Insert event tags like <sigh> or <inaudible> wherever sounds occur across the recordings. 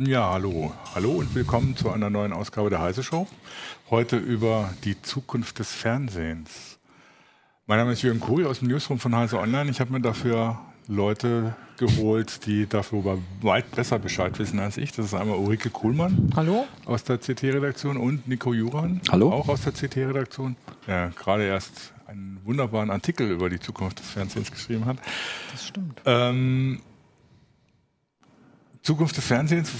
Ja, hallo. Hallo und willkommen zu einer neuen Ausgabe der Heise Show. Heute über die Zukunft des Fernsehens. Mein Name ist Jürgen Kuri aus dem Newsroom von Heise Online. Ich habe mir dafür Leute geholt, die darüber weit besser Bescheid wissen als ich. Das ist einmal Ulrike Kuhlmann. Hallo. Aus der CT-Redaktion und Nico Juran. Hallo. Auch aus der CT-Redaktion. Ja, gerade erst einen wunderbaren Artikel über die Zukunft des Fernsehens geschrieben hat. Das stimmt. Ähm, Zukunft des Fernsehens,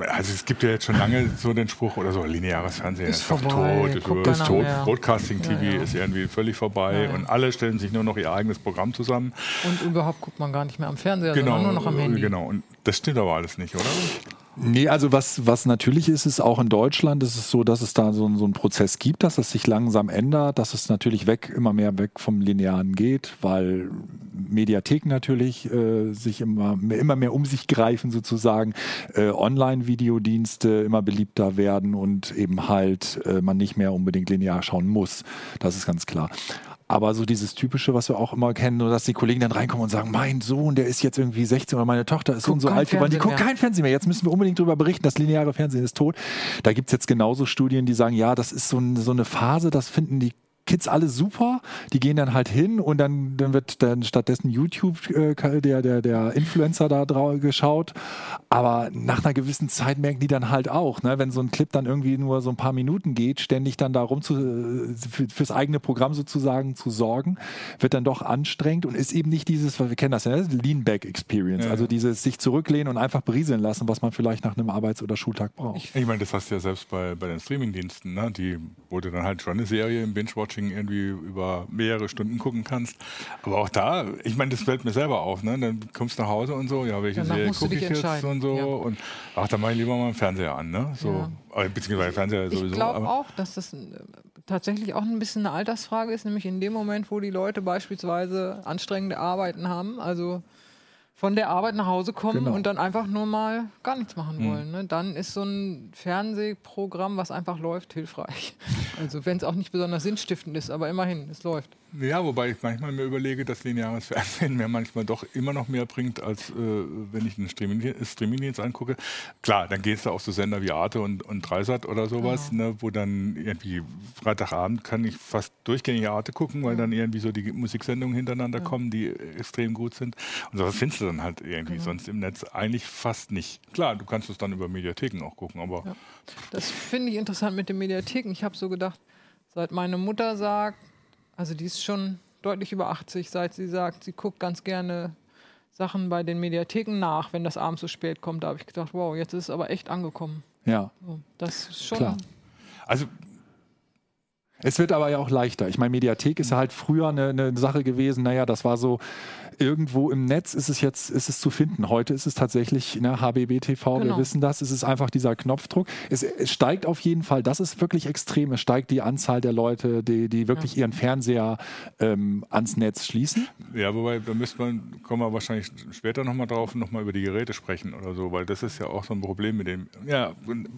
also es gibt ja jetzt schon lange so den Spruch oder so, lineares Fernsehen Ist ist, doch vorbei, tot, ist, tot. Broadcasting TV Ja, ja. ist irgendwie völlig vorbei ja. und alle stellen sich nur noch ihr eigenes Programm zusammen. Und überhaupt guckt man gar nicht mehr am Fernseher, genau, sondern nur noch am Handy. genau. Und das stimmt aber alles nicht, oder? Nee, also was, was natürlich ist, ist auch in Deutschland ist es so, dass es da so, einen- so einen Prozess gibt, dass es sich langsam ändert, dass es natürlich weg, immer mehr weg vom Linearen geht, weil Mediatheken natürlich äh, sich immer, immer mehr um sich greifen sozusagen, äh, Online-Videodienste immer beliebter werden und eben halt äh, man nicht mehr unbedingt linear schauen muss. Das ist ganz klar. Aber so dieses Typische, was wir auch immer kennen, nur dass die Kollegen dann reinkommen und sagen, mein Sohn, der ist jetzt irgendwie 16 oder meine Tochter ist so und so alt geworden, die guckt kein Fernsehen mehr. Jetzt müssen wir unbedingt darüber berichten, das lineare Fernsehen ist tot. Da gibt es jetzt genauso Studien, die sagen, ja, das ist so, ein, so eine Phase, das finden die Kids alle super, die gehen dann halt hin und dann, dann wird dann stattdessen YouTube äh, der, der, der Influencer da drau geschaut. Aber nach einer gewissen Zeit merken die dann halt auch, ne, wenn so ein Clip dann irgendwie nur so ein paar Minuten geht, ständig dann darum zu, äh, für, fürs eigene Programm sozusagen zu sorgen, wird dann doch anstrengend und ist eben nicht dieses, was wir kennen das ja, ne, Lean-Back Experience, Ja, also dieses sich zurücklehnen und einfach berieseln lassen, was man vielleicht nach einem Arbeits- oder Schultag braucht. Ich meine, das hast du ja selbst bei, bei den Streamingdiensten, ne? die, du dann halt schon eine Serie im Binge-Watching irgendwie über mehrere Stunden gucken kannst. Aber auch da, ich meine, das fällt mir selber auf. Ne? Dann kommst du nach Hause und so, ja, welche Danach Serie gucke ich jetzt und so. ja. Und ach, dann mache ich lieber mal einen Fernseher an. Ne? So, äh, Beziehungsweise Fernseher sowieso. Ich glaube auch, dass das äh, tatsächlich auch ein bisschen eine Altersfrage ist, nämlich in dem Moment, wo die Leute beispielsweise anstrengende Arbeiten haben, also von der Arbeit nach Hause kommen Genau. und dann einfach nur mal gar nichts machen Hm. wollen. Ne? Dann ist so ein Fernsehprogramm, was einfach läuft, hilfreich. <laughs> Also wenn es auch nicht besonders sinnstiftend ist, aber immerhin, es läuft. Ja, wobei ich manchmal mir überlege, dass lineares Fernsehen mir manchmal doch immer noch mehr bringt, als äh, wenn ich einen Streaming- Streamingdienst angucke. Klar, dann gehst du auf so Sender wie Arte und, und Dreisat oder sowas, ne, wo dann irgendwie Freitagabend kann ich fast durchgängig Arte gucken, weil dann irgendwie so die Musiksendungen hintereinander kommen, die extrem gut sind. Und sowas findest du dann halt irgendwie sonst im Netz eigentlich fast nicht. Klar, du kannst es dann über Mediatheken auch gucken, aber Ja. Das finde ich interessant mit den Mediatheken. Ich habe so gedacht, seit meine Mutter sagt, also die ist schon deutlich über 80, seit sie sagt, sie guckt ganz gerne Sachen bei den Mediatheken nach, wenn das abends so spät kommt. Da habe ich gedacht, wow, jetzt ist es aber echt angekommen. Ja. So, das ist schon. Klar. also Es wird aber ja auch leichter. Ich meine, Mediathek ist ja halt früher eine, eine Sache gewesen. Naja, das war so, irgendwo im Netz ist es jetzt, ist es zu finden. Heute ist es tatsächlich, ne, HBB TV, wir Genau. wissen das, es ist einfach dieser Knopfdruck. Es, es steigt auf jeden Fall, das ist wirklich extrem. Es steigt die Anzahl der Leute, die, die wirklich ihren Fernseher ähm, ans Netz schließen. Ja, wobei, da müsste man, kommen wir wahrscheinlich später nochmal drauf, nochmal über die Geräte sprechen oder so, weil das ist ja auch so ein Problem mit dem. Ja,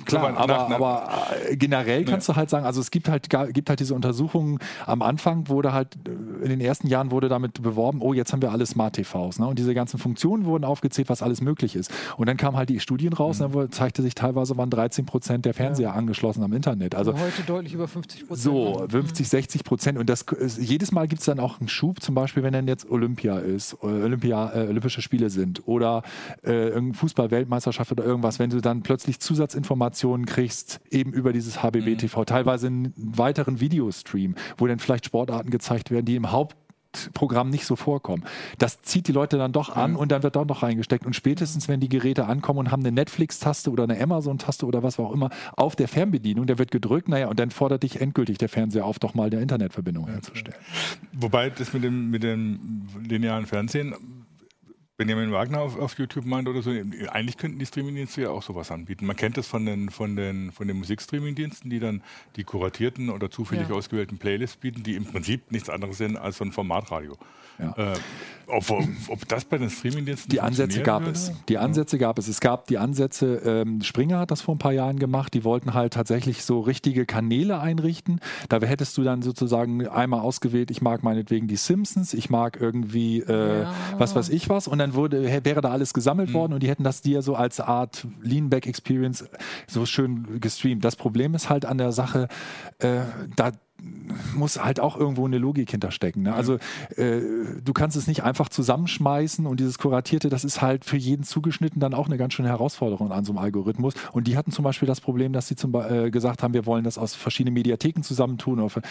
Klar, nach- aber, nach- aber äh, generell kannst du halt sagen, also es gibt halt, gibt halt diese Untersuchungen am Anfang, wurde halt in den ersten Jahren wurde damit beworben, oh, jetzt haben wir alle Smart TVs. Ne? Und diese ganzen Funktionen wurden aufgezählt, was alles möglich ist. Und dann kamen halt die Studien raus, mhm. und dann zeigte sich teilweise waren 13 Prozent der Fernseher ja. angeschlossen am Internet. Also, also heute deutlich über 50 Prozent. So, 50, 60 Prozent. Und das, jedes Mal gibt es dann auch einen Schub, zum Beispiel, wenn dann jetzt Olympia ist, äh, Olympia, äh, Olympische Spiele sind oder äh, Fußball-Weltmeisterschaft oder irgendwas, wenn du dann plötzlich Zusatzinformationen kriegst, eben über dieses HBB-TV, mhm. teilweise einen weiteren Videostream, wo dann vielleicht Sportarten gezeigt werden, die im Haupt Programm nicht so vorkommen. Das zieht die Leute dann doch an mhm. und dann wird doch noch reingesteckt. Und spätestens, wenn die Geräte ankommen und haben eine Netflix-Taste oder eine Amazon-Taste oder was auch immer auf der Fernbedienung, der wird gedrückt, naja, und dann fordert dich endgültig der Fernseher auf, doch mal eine Internetverbindung herzustellen. Wobei das mit dem, mit dem linearen Fernsehen Benjamin Wagner auf, auf, YouTube meint oder so, eigentlich könnten die Streamingdienste ja auch sowas anbieten. Man kennt das von den, von den, von den Musikstreamingdiensten, die dann die kuratierten oder zufällig ja. ausgewählten Playlists bieten, die im Prinzip nichts anderes sind als so ein Formatradio. Ja. Äh, ob, ob, das bei den Streamingdiensten Die Ansätze gab würde? es. Die Ansätze gab es. Es gab die Ansätze, ähm, Springer hat das vor ein paar Jahren gemacht, die wollten halt tatsächlich so richtige Kanäle einrichten. Da hättest du dann sozusagen einmal ausgewählt, ich mag meinetwegen die Simpsons, ich mag irgendwie äh, ja. was weiß ich was und dann wurde, wäre da alles gesammelt mhm. worden und die hätten das dir so als Art Leanback-Experience so schön gestreamt. Das Problem ist halt an der Sache, äh, da muss halt auch irgendwo eine Logik hinterstecken. Ne? Also äh, du kannst es nicht einfach zusammenschmeißen und dieses Kuratierte, das ist halt für jeden zugeschnitten dann auch eine ganz schöne Herausforderung an so einem Algorithmus. Und die hatten zum Beispiel das Problem, dass sie zum, äh, gesagt haben, wir wollen das aus verschiedenen Mediatheken zusammentun. Oder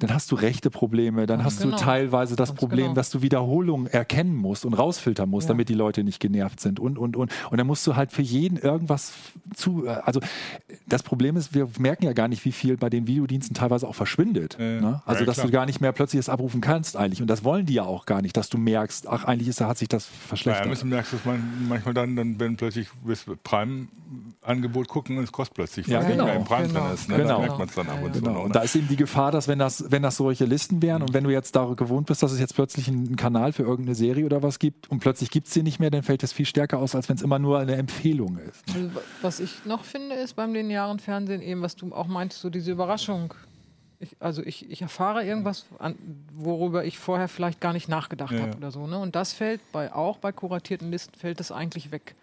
dann hast du rechte Probleme, dann hast genau. du teilweise das Problem, genau. dass du Wiederholungen erkennen musst und rausfiltern musst, ja. damit die Leute nicht genervt sind und, und, und. Und dann musst du halt für jeden irgendwas zu, äh, also das Problem ist, wir merken ja gar nicht, wie viel bei den Videodiensten teilweise auch verschwindet. Äh, ne? Also, ja, dass du gar nicht mehr plötzlich das abrufen kannst eigentlich. Und das wollen die ja auch gar nicht, dass du merkst, ach, eigentlich ist, hat sich das verschlechtert. Ja, du merkst, dass man manchmal dann, dann wenn plötzlich Prime Angebot gucken und es kostet plötzlich, ja, genau. nicht mehr im Prime genau. drin ist. Ne? Genau. Da merkt man es dann ab und genau. zu. Und da ist eben die Gefahr, dass wenn das, wenn das solche Listen wären und wenn du jetzt da gewohnt bist, dass es jetzt plötzlich einen Kanal für irgendeine Serie oder was gibt und plötzlich gibt es sie nicht mehr, dann fällt das viel stärker aus, als wenn es immer nur eine Empfehlung ist. Also, was ich noch finde, ist beim linearen Fernsehen eben, was du auch meintest, so diese Überraschung. Ich, also ich, ich erfahre irgendwas, an, worüber ich vorher vielleicht gar nicht nachgedacht ja. habe oder so. Ne? Und das fällt bei auch bei kuratierten Listen fällt das eigentlich weg.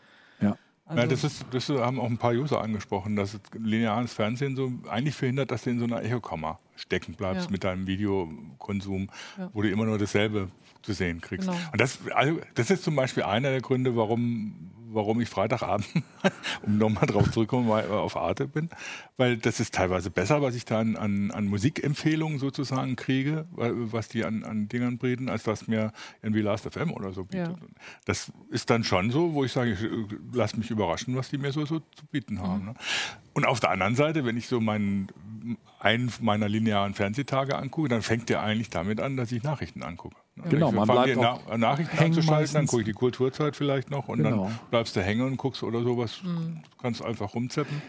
Also ja, das, ist, das haben auch ein paar User angesprochen, dass lineares Fernsehen so eigentlich verhindert, dass du in so einer Echokammer stecken bleibst ja. mit deinem Videokonsum, ja. wo du immer nur dasselbe zu sehen kriegst. Genau. Und das, also, das ist zum Beispiel einer der Gründe, warum warum ich Freitagabend, <laughs> um nochmal drauf zurückzukommen, auf Arte bin. Weil das ist teilweise besser, was ich da an, an, an Musikempfehlungen sozusagen kriege, was die an, an Dingern bringen, als was mir irgendwie Last.fm oder so bietet. Ja. Das ist dann schon so, wo ich sage, ich äh, lasse mich überraschen, was die mir so, so zu bieten haben. Mhm. Ne? Und auf der anderen Seite, wenn ich so meinen, einen meiner linearen Fernsehtage angucke, dann fängt der eigentlich damit an, dass ich Nachrichten angucke. Genau, man bleibt auch Na Nachrichten anzuschalten, dann gucke ich die Kulturzeit vielleicht noch und genau. dann bleibst du hängen und guckst oder sowas. Mhm. Kannst einfach rumzeppen.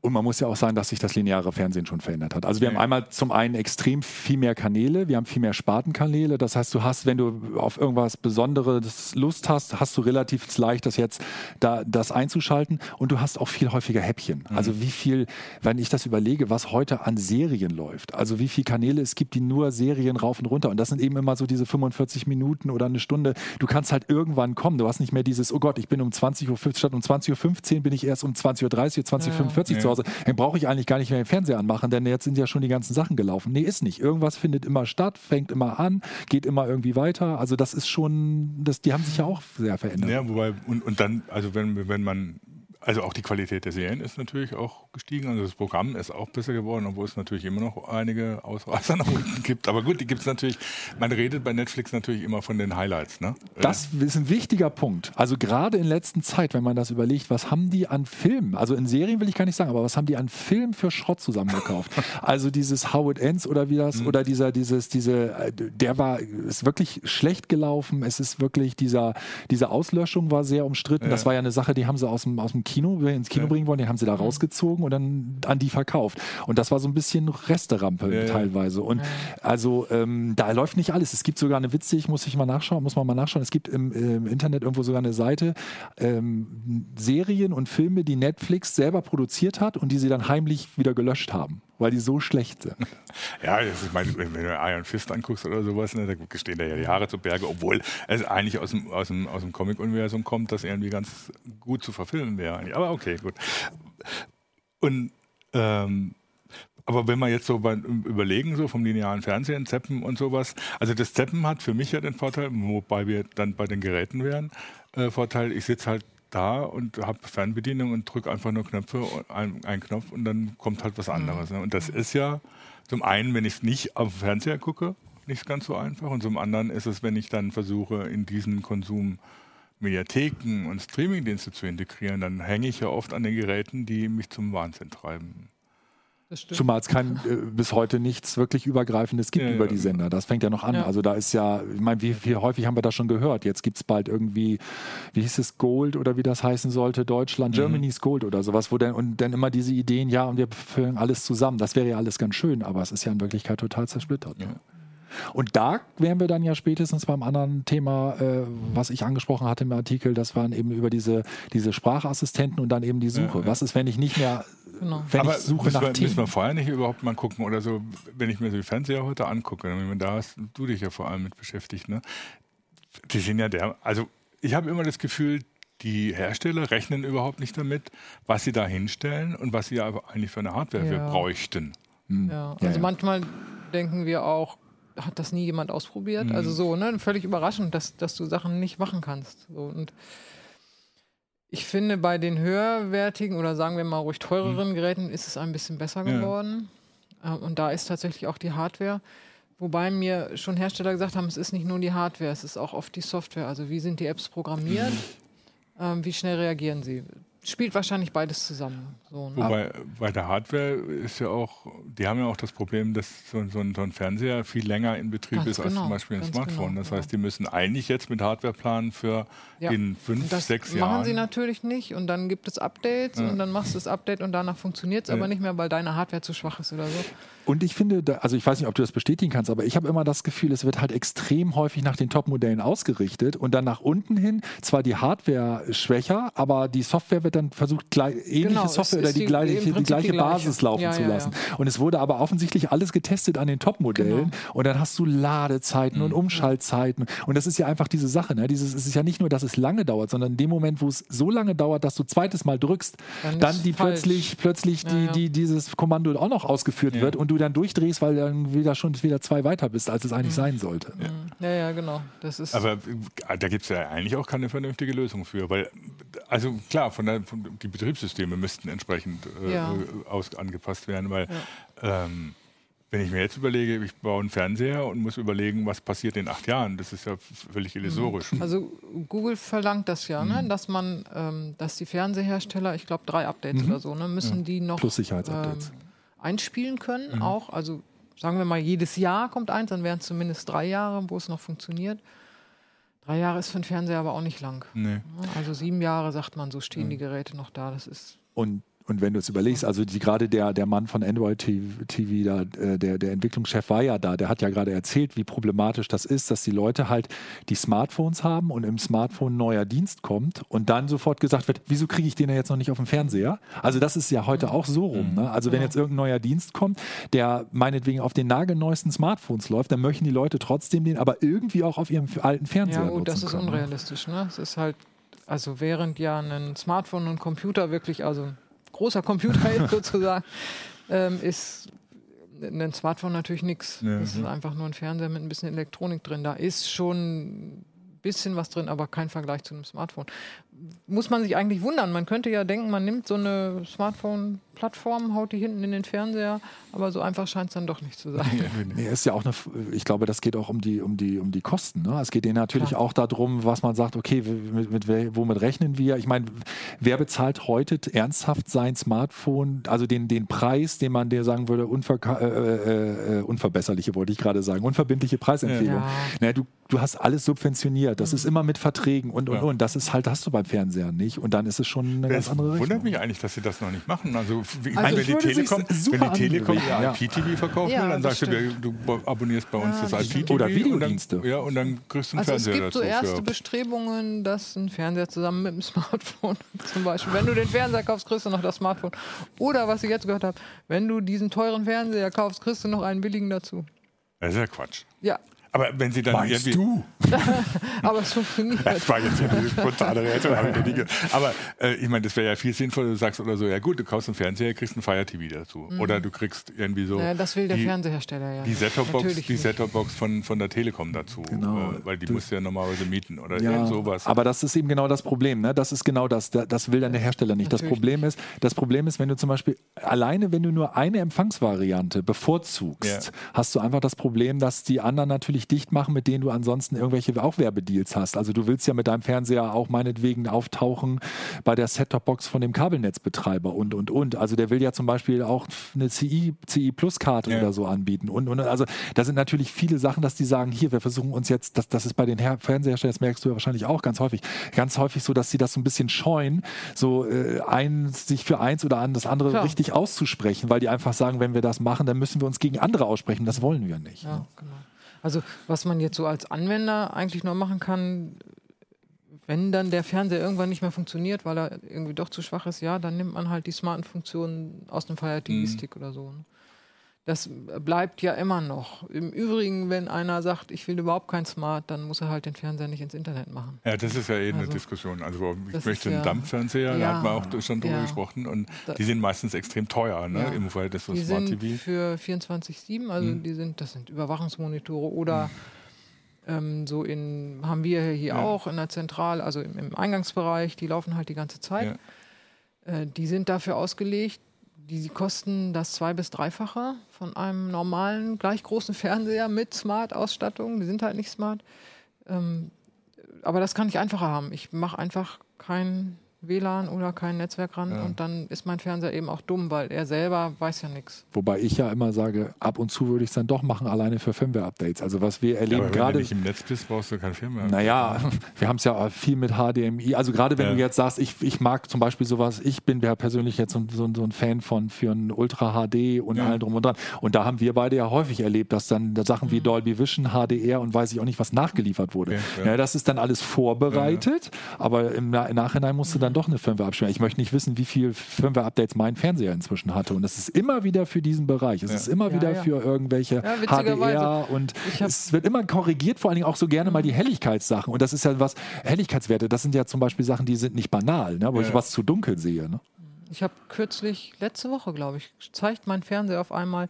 Und man muss ja auch sagen, dass sich das lineare Fernsehen schon verändert hat. Also wir ja. haben einmal zum einen extrem viel mehr Kanäle, wir haben viel mehr Spartenkanäle. Das heißt, du hast, wenn du auf irgendwas Besonderes Lust hast, hast du relativ leicht, das jetzt da das einzuschalten. Und du hast auch viel häufiger Häppchen. Mhm. Also wie viel, wenn ich das überlege, was heute an Serien läuft, also wie viele Kanäle es gibt, die nur Serien rauf und runter. Und das sind eben immer so diese 45 Minuten oder eine Stunde. Du kannst halt irgendwann kommen. Du hast nicht mehr dieses, oh Gott, ich bin um 20 Uhr, statt um 20.15 Uhr bin ich erst um 20.30 Uhr, 20.45 Uhr ja. zu Hause. Dann brauche ich eigentlich gar nicht mehr den Fernseher anmachen, denn jetzt sind ja schon die ganzen Sachen gelaufen. Nee, ist nicht. Irgendwas findet immer statt, fängt immer an, geht immer irgendwie weiter. Also das ist schon, das, die haben sich ja auch sehr verändert. Ja, wobei, und, und dann, also wenn, wenn man also auch die Qualität der Serien ist natürlich auch gestiegen. Also das Programm ist auch besser geworden, obwohl es natürlich immer noch einige Ausreißer <laughs> nach unten gibt. Aber gut, die gibt es natürlich. Man redet bei Netflix natürlich immer von den Highlights. Ne? Das ist ein wichtiger Punkt. Also gerade in letzter Zeit, wenn man das überlegt, was haben die an Filmen? Also in Serien will ich gar nicht sagen, aber was haben die an Filmen für Schrott zusammengekauft? <laughs> also dieses How It Ends oder wie das mhm. oder dieser dieses diese der war ist wirklich schlecht gelaufen. Es ist wirklich dieser diese Auslöschung war sehr umstritten. Ja. Das war ja eine Sache, die haben sie aus dem aus dem Kino ins Kino bringen wollen, den haben sie da rausgezogen und dann an die verkauft. Und das war so ein bisschen Resterampe Ja, ja. teilweise. Und also ähm, da läuft nicht alles. Es gibt sogar eine witzig, muss ich mal nachschauen, muss man mal nachschauen. Es gibt im, im Internet irgendwo sogar eine Seite, ähm, Serien und Filme, die Netflix selber produziert hat und die sie dann heimlich wieder gelöscht haben, weil die so schlecht sind. <laughs> Ja, ist, ich meine, wenn du Iron Fist anguckst oder sowas, ne, da stehen da ja die Haare zu Berge, obwohl es eigentlich aus dem, aus dem, aus dem Comic-Universum kommt, das irgendwie ganz gut zu verfilmen wäre. eigentlich. Aber okay, gut. Und ähm, aber wenn wir jetzt so bei, überlegen, so vom linearen Fernsehen, Zeppen und sowas, also das Zeppen hat für mich ja den Vorteil, wobei wir dann bei den Geräten wären, äh, Vorteil, ich sitze halt da und habe Fernbedienung und drücke einfach nur Knöpfe, ein, einen Knopf und dann kommt halt was anderes. Ne? Und das ist ja zum einen, wenn ich es nicht auf dem Fernseher gucke, nicht ganz so einfach und zum anderen ist es, wenn ich dann versuche, in diesen Konsum Mediatheken und Streamingdienste zu integrieren, dann hänge ich ja oft an den Geräten, die mich zum Wahnsinn treiben. Zumal es kein, äh, bis heute nichts wirklich Übergreifendes gibt Ja, über ja, die. Sender. Das fängt ja noch an. Ja. Also da ist ja, ich meine, wie, wie häufig haben wir das schon gehört? Jetzt gibt es bald irgendwie, wie hieß es, Gold oder wie das heißen sollte, Deutschland, Mhm. Germany's Gold oder sowas, wo dann, und dann immer diese Ideen, ja, und wir füllen alles zusammen. Das wäre ja alles ganz schön, aber es ist ja in Wirklichkeit total zersplittert. Ne? Und da wären wir dann ja spätestens beim anderen Thema, äh, was ich angesprochen hatte im Artikel, das waren eben über diese, diese Sprachassistenten und dann eben die Suche. Ja, ja. Was ist, wenn ich nicht mehr, Genau. wenn Aber ich suche müssen nach wir, Themen? müssen wir vorher nicht überhaupt mal gucken oder so, wenn ich mir so die Fernseher heute angucke, da hast du dich ja vor allem mit beschäftigt, ne? Die sind ja der, also ich habe immer das Gefühl, die Hersteller rechnen überhaupt nicht damit, was sie da hinstellen und was sie aber eigentlich für eine Hardware wir Ja. bräuchten. Hm. Ja, Ja, also ja. manchmal denken wir auch, hat das nie jemand ausprobiert? Also so, ne? Völlig überraschend, dass, dass du Sachen nicht machen kannst. So, und ich finde, bei den höherwertigen oder sagen wir mal ruhig teureren Geräten ist es ein bisschen besser Ja. geworden. Äh, Und da ist tatsächlich auch die Hardware. Wobei mir schon Hersteller gesagt haben, es ist nicht nur die Hardware, es ist auch oft die Software. Also wie sind die Apps programmiert? Ähm, wie schnell reagieren sie? Spielt wahrscheinlich beides zusammen. So, ne? Wobei bei der Hardware ist ja auch, die haben ja auch das Problem, dass so, so, ein, so ein Fernseher viel länger in Betrieb Ganz ist als genau, zum Beispiel ein Smartphone. genau, das ja. heißt, die müssen eigentlich jetzt mit Hardware planen für Ja. in fünf, Das sechs machen Jahren. sie natürlich nicht und dann gibt es Updates Ja. und dann machst du das Update und danach funktioniert es Ja. aber nicht mehr, weil deine Hardware zu schwach ist oder so. Und ich finde, da, also ich weiß nicht, ob du das bestätigen kannst, aber ich habe immer das Gefühl, es wird halt extrem häufig nach den Top-Modellen ausgerichtet und dann nach unten hin zwar die Hardware schwächer, aber die Software wird dann versucht, gleich, ähnliche Genau, Software oder die, die- gleiche, die gleiche. Basis laufen Ja, zu ja, lassen. Und es wurde aber offensichtlich alles getestet an den Top-Modellen Genau. und dann hast du Ladezeiten Mhm. und Umschaltzeiten und das ist ja einfach diese Sache. Ne? Dieses, es ist ja nicht nur, dass es lange dauert, sondern in dem Moment, wo es so lange dauert, dass du zweites Mal drückst, Dann dann, die falsch. plötzlich, plötzlich Ja, die, ja. die, dieses Kommando auch noch ausgeführt Ja. wird und du dann durchdrehst, weil dann wieder schon wieder zwei weiter bist, als es eigentlich sein sollte. Ja, ja, genau. Das ist Aber äh, da gibt es ja eigentlich auch keine vernünftige Lösung für, weil, also klar, von der, von, die Betriebssysteme müssten entsprechend äh, Ja. äh, aus, angepasst werden, weil ähm, wenn ich mir jetzt überlege, ich baue einen Fernseher und muss überlegen, was passiert in acht Jahren, das ist ja völlig illusorisch. also Google verlangt das ja, Mhm. ne? dass man, ähm, dass die Fernsehersteller, ich glaube drei Updates Mhm. oder so, ne, müssen die noch Plus Sicherheitsupdates. ähm, einspielen können, Mhm. auch. Also sagen wir mal, jedes Jahr kommt eins, dann wären es zumindest drei Jahre, wo es noch funktioniert. Drei Jahre ist für einen Fernseher aber auch nicht lang. Nee. ne? Also sieben Jahre, sagt man, so Mhm. stehen die Geräte noch da. Das ist Und, und wenn du es überlegst, also die, gerade der, der Mann von Android TV, da, äh, der, der Entwicklungschef war ja da, der hat ja gerade erzählt, wie problematisch das ist, dass die Leute halt die Smartphones haben und im Smartphone neuer Dienst kommt und dann sofort gesagt wird, wieso kriege ich den ja jetzt noch nicht auf dem Fernseher? Also das ist ja heute auch so rum. Ne? Also wenn jetzt irgendein neuer Dienst kommt, der meinetwegen auf den nagelneuesten Smartphones läuft, dann möchten die Leute trotzdem den aber irgendwie auch auf ihrem alten Fernseher Ja, nutzen das ist können. ne? unrealistisch. Ne? Es ist halt, also während ja ein Smartphone und ein Computer wirklich, also großer Computer <laughs> ist sozusagen, ähm, ist ein Smartphone natürlich nichts. Ja, das ist ja. einfach nur ein Fernseher mit ein bisschen Elektronik drin. Da ist schon ein bisschen was drin, aber kein Vergleich zu einem Smartphone. Muss man sich eigentlich wundern. Man könnte ja denken, man nimmt so eine Smartphone-Plattform, haut die hinten in den Fernseher, aber so einfach scheint es dann doch nicht zu sein. Nee, ist ja auch eine, ich glaube, das geht auch um die, um die, um die Kosten. Ne? Es geht denen natürlich Klar. auch darum, was man sagt, okay, mit, mit, womit rechnen wir? Ich meine, wer bezahlt heute ernsthaft sein Smartphone, also den, den Preis, den man dir sagen würde, unverka- äh, äh, äh, unverbesserliche, wollte ich gerade sagen, unverbindliche Preisempfehlung. Ja. Ne, du, du hast alles subventioniert, das ist immer mit Verträgen und, und, Ja. und. Das ist halt, hast du beim Fernsehern nicht. Und dann ist es schon eine Das ganz andere Richtung. wundert mich eigentlich, dass sie das noch nicht machen. Also, wie, Also wenn, es die Telekom, wenn die Telekom ihr ja. IPTV verkaufen Ja, will, dann sagst du, du abonnierst bei uns Ja, das IPTV. stimmt. Oder und Videodienste. Dann, ja, und dann kriegst du einen Also es Fernseher gibt so dazu. erste für- Bestrebungen, dass ein Fernseher zusammen mit dem <laughs> Smartphone zum Beispiel, wenn du den Fernseher kaufst, kriegst du noch das Smartphone. Oder was ich jetzt gehört habe, wenn du diesen teuren Fernseher kaufst, kriegst du noch einen billigen dazu. Das ist ja Quatsch. Ja, Aber wenn sie dann Meinst irgendwie. du? <laughs> aber es funktioniert. Das war jetzt eine spontane Reaktion. Aber äh, ich meine, das wäre ja viel sinnvoller, du sagst oder so, ja gut, du kaufst einen Fernseher, kriegst einen Fire TV dazu. Oder du kriegst irgendwie so Naja, das will der die, Fernsehersteller ja. die. Set-Top-Box. Set-Top-Box von, von der Telekom dazu. Genau. Äh, weil die musst du ja normalerweise mieten oder Ja, sowas. aber das ist eben genau das Problem. Ne? Das ist genau das. Da- Das will dann der Hersteller nicht. Das Problem ist, das Problem ist, wenn du zum Beispiel alleine, wenn du nur eine Empfangsvariante bevorzugst, Ja. hast du einfach das Problem, dass die anderen natürlich dicht machen, mit denen du ansonsten irgendwelche auch Werbedeals hast. Also du willst ja mit deinem Fernseher auch meinetwegen auftauchen bei der Set-Top-Box von dem Kabelnetzbetreiber und und und. Also der will ja zum Beispiel auch eine CI, CI Plus Karte Ja. oder so anbieten und und also da sind natürlich viele Sachen, dass die sagen, hier, wir versuchen uns jetzt, das, das ist bei den Her Fernseherstellern, das merkst du ja wahrscheinlich auch ganz häufig, ganz häufig so, dass sie das so ein bisschen scheuen, so äh, ein, sich für eins oder an das andere Klar. richtig auszusprechen, weil die einfach sagen, wenn wir das machen, dann müssen wir uns gegen andere aussprechen. Das wollen wir nicht. Ja, genau. Also was man jetzt so als Anwender eigentlich nur machen kann, wenn dann der Fernseher irgendwann nicht mehr funktioniert, weil er irgendwie doch zu schwach ist, ja, dann nimmt man halt die smarten Funktionen aus dem Fire TV Stick oder so. Ne? Das bleibt ja immer noch. Im Übrigen, wenn einer sagt, ich will überhaupt kein Smart, dann muss er halt den Fernseher nicht ins Internet machen. Ja, das ist ja eh eine Also, Diskussion. Also ich möchte einen ja- Dampffernseher, da Ja. hat man auch schon drüber Ja. gesprochen. Und Da- die sind meistens extrem teuer, ne? Ja. Im Verhältnis zu Die Smart sind TV. für 24-7, also Mhm. die sind, das sind Überwachungsmonitore oder ähm, so in, haben wir hier Ja. auch in der Zentrale, also im, im Eingangsbereich, die laufen halt die ganze Zeit. Äh, die sind dafür ausgelegt, die, kosten das zwei- bis dreifache von einem normalen, gleich großen <laughs> Fernseher mit Smart-Ausstattung. Die sind halt nicht smart. Ähm, aber das kann ich einfacher haben. Ich mache einfach kein WLAN oder kein Netzwerk ran Ja. und dann ist mein Fernseher eben auch dumm, weil er selber weiß ja nichts. Wobei ich ja immer sage, ab und zu würde ich es dann doch machen, alleine für Firmware-Updates. Also was wir Ja, erleben aber wenn du gerade. nicht im Netz bist, brauchst du keinen Film mehr. Naja, wir haben es ja viel mit HDMI. Also gerade wenn Ja. du jetzt sagst, ich, ich mag zum Beispiel sowas, ich bin ja persönlich jetzt so, so, so ein Fan von für ein Ultra HD und Ja. allem drum und dran. Und da haben wir beide ja häufig erlebt, dass dann da Sachen Mhm. wie Dolby Vision, HDR und weiß ich auch nicht, was nachgeliefert wurde. Okay, ja. ja. das ist dann alles vorbereitet, aber im, Na- im Nachhinein musst du dann doch eine Firmware abstimmen. Ich möchte nicht wissen, wie viel Firmware-Updates mein Fernseher inzwischen hatte. Und es ist immer wieder für diesen Bereich. Es Ja. ist immer Ja, wieder ja. für irgendwelche. HDR und es wird immer korrigiert, vor allen Dingen auch so gerne mal die Helligkeitssachen. Und das ist ja was, Helligkeitswerte, das sind ja zum Beispiel Sachen, die sind nicht banal, ne, wo ich Ja. was zu dunkel sehe. Ne? Ich habe kürzlich, letzte Woche glaube ich, zeigt mein Fernseher auf einmal,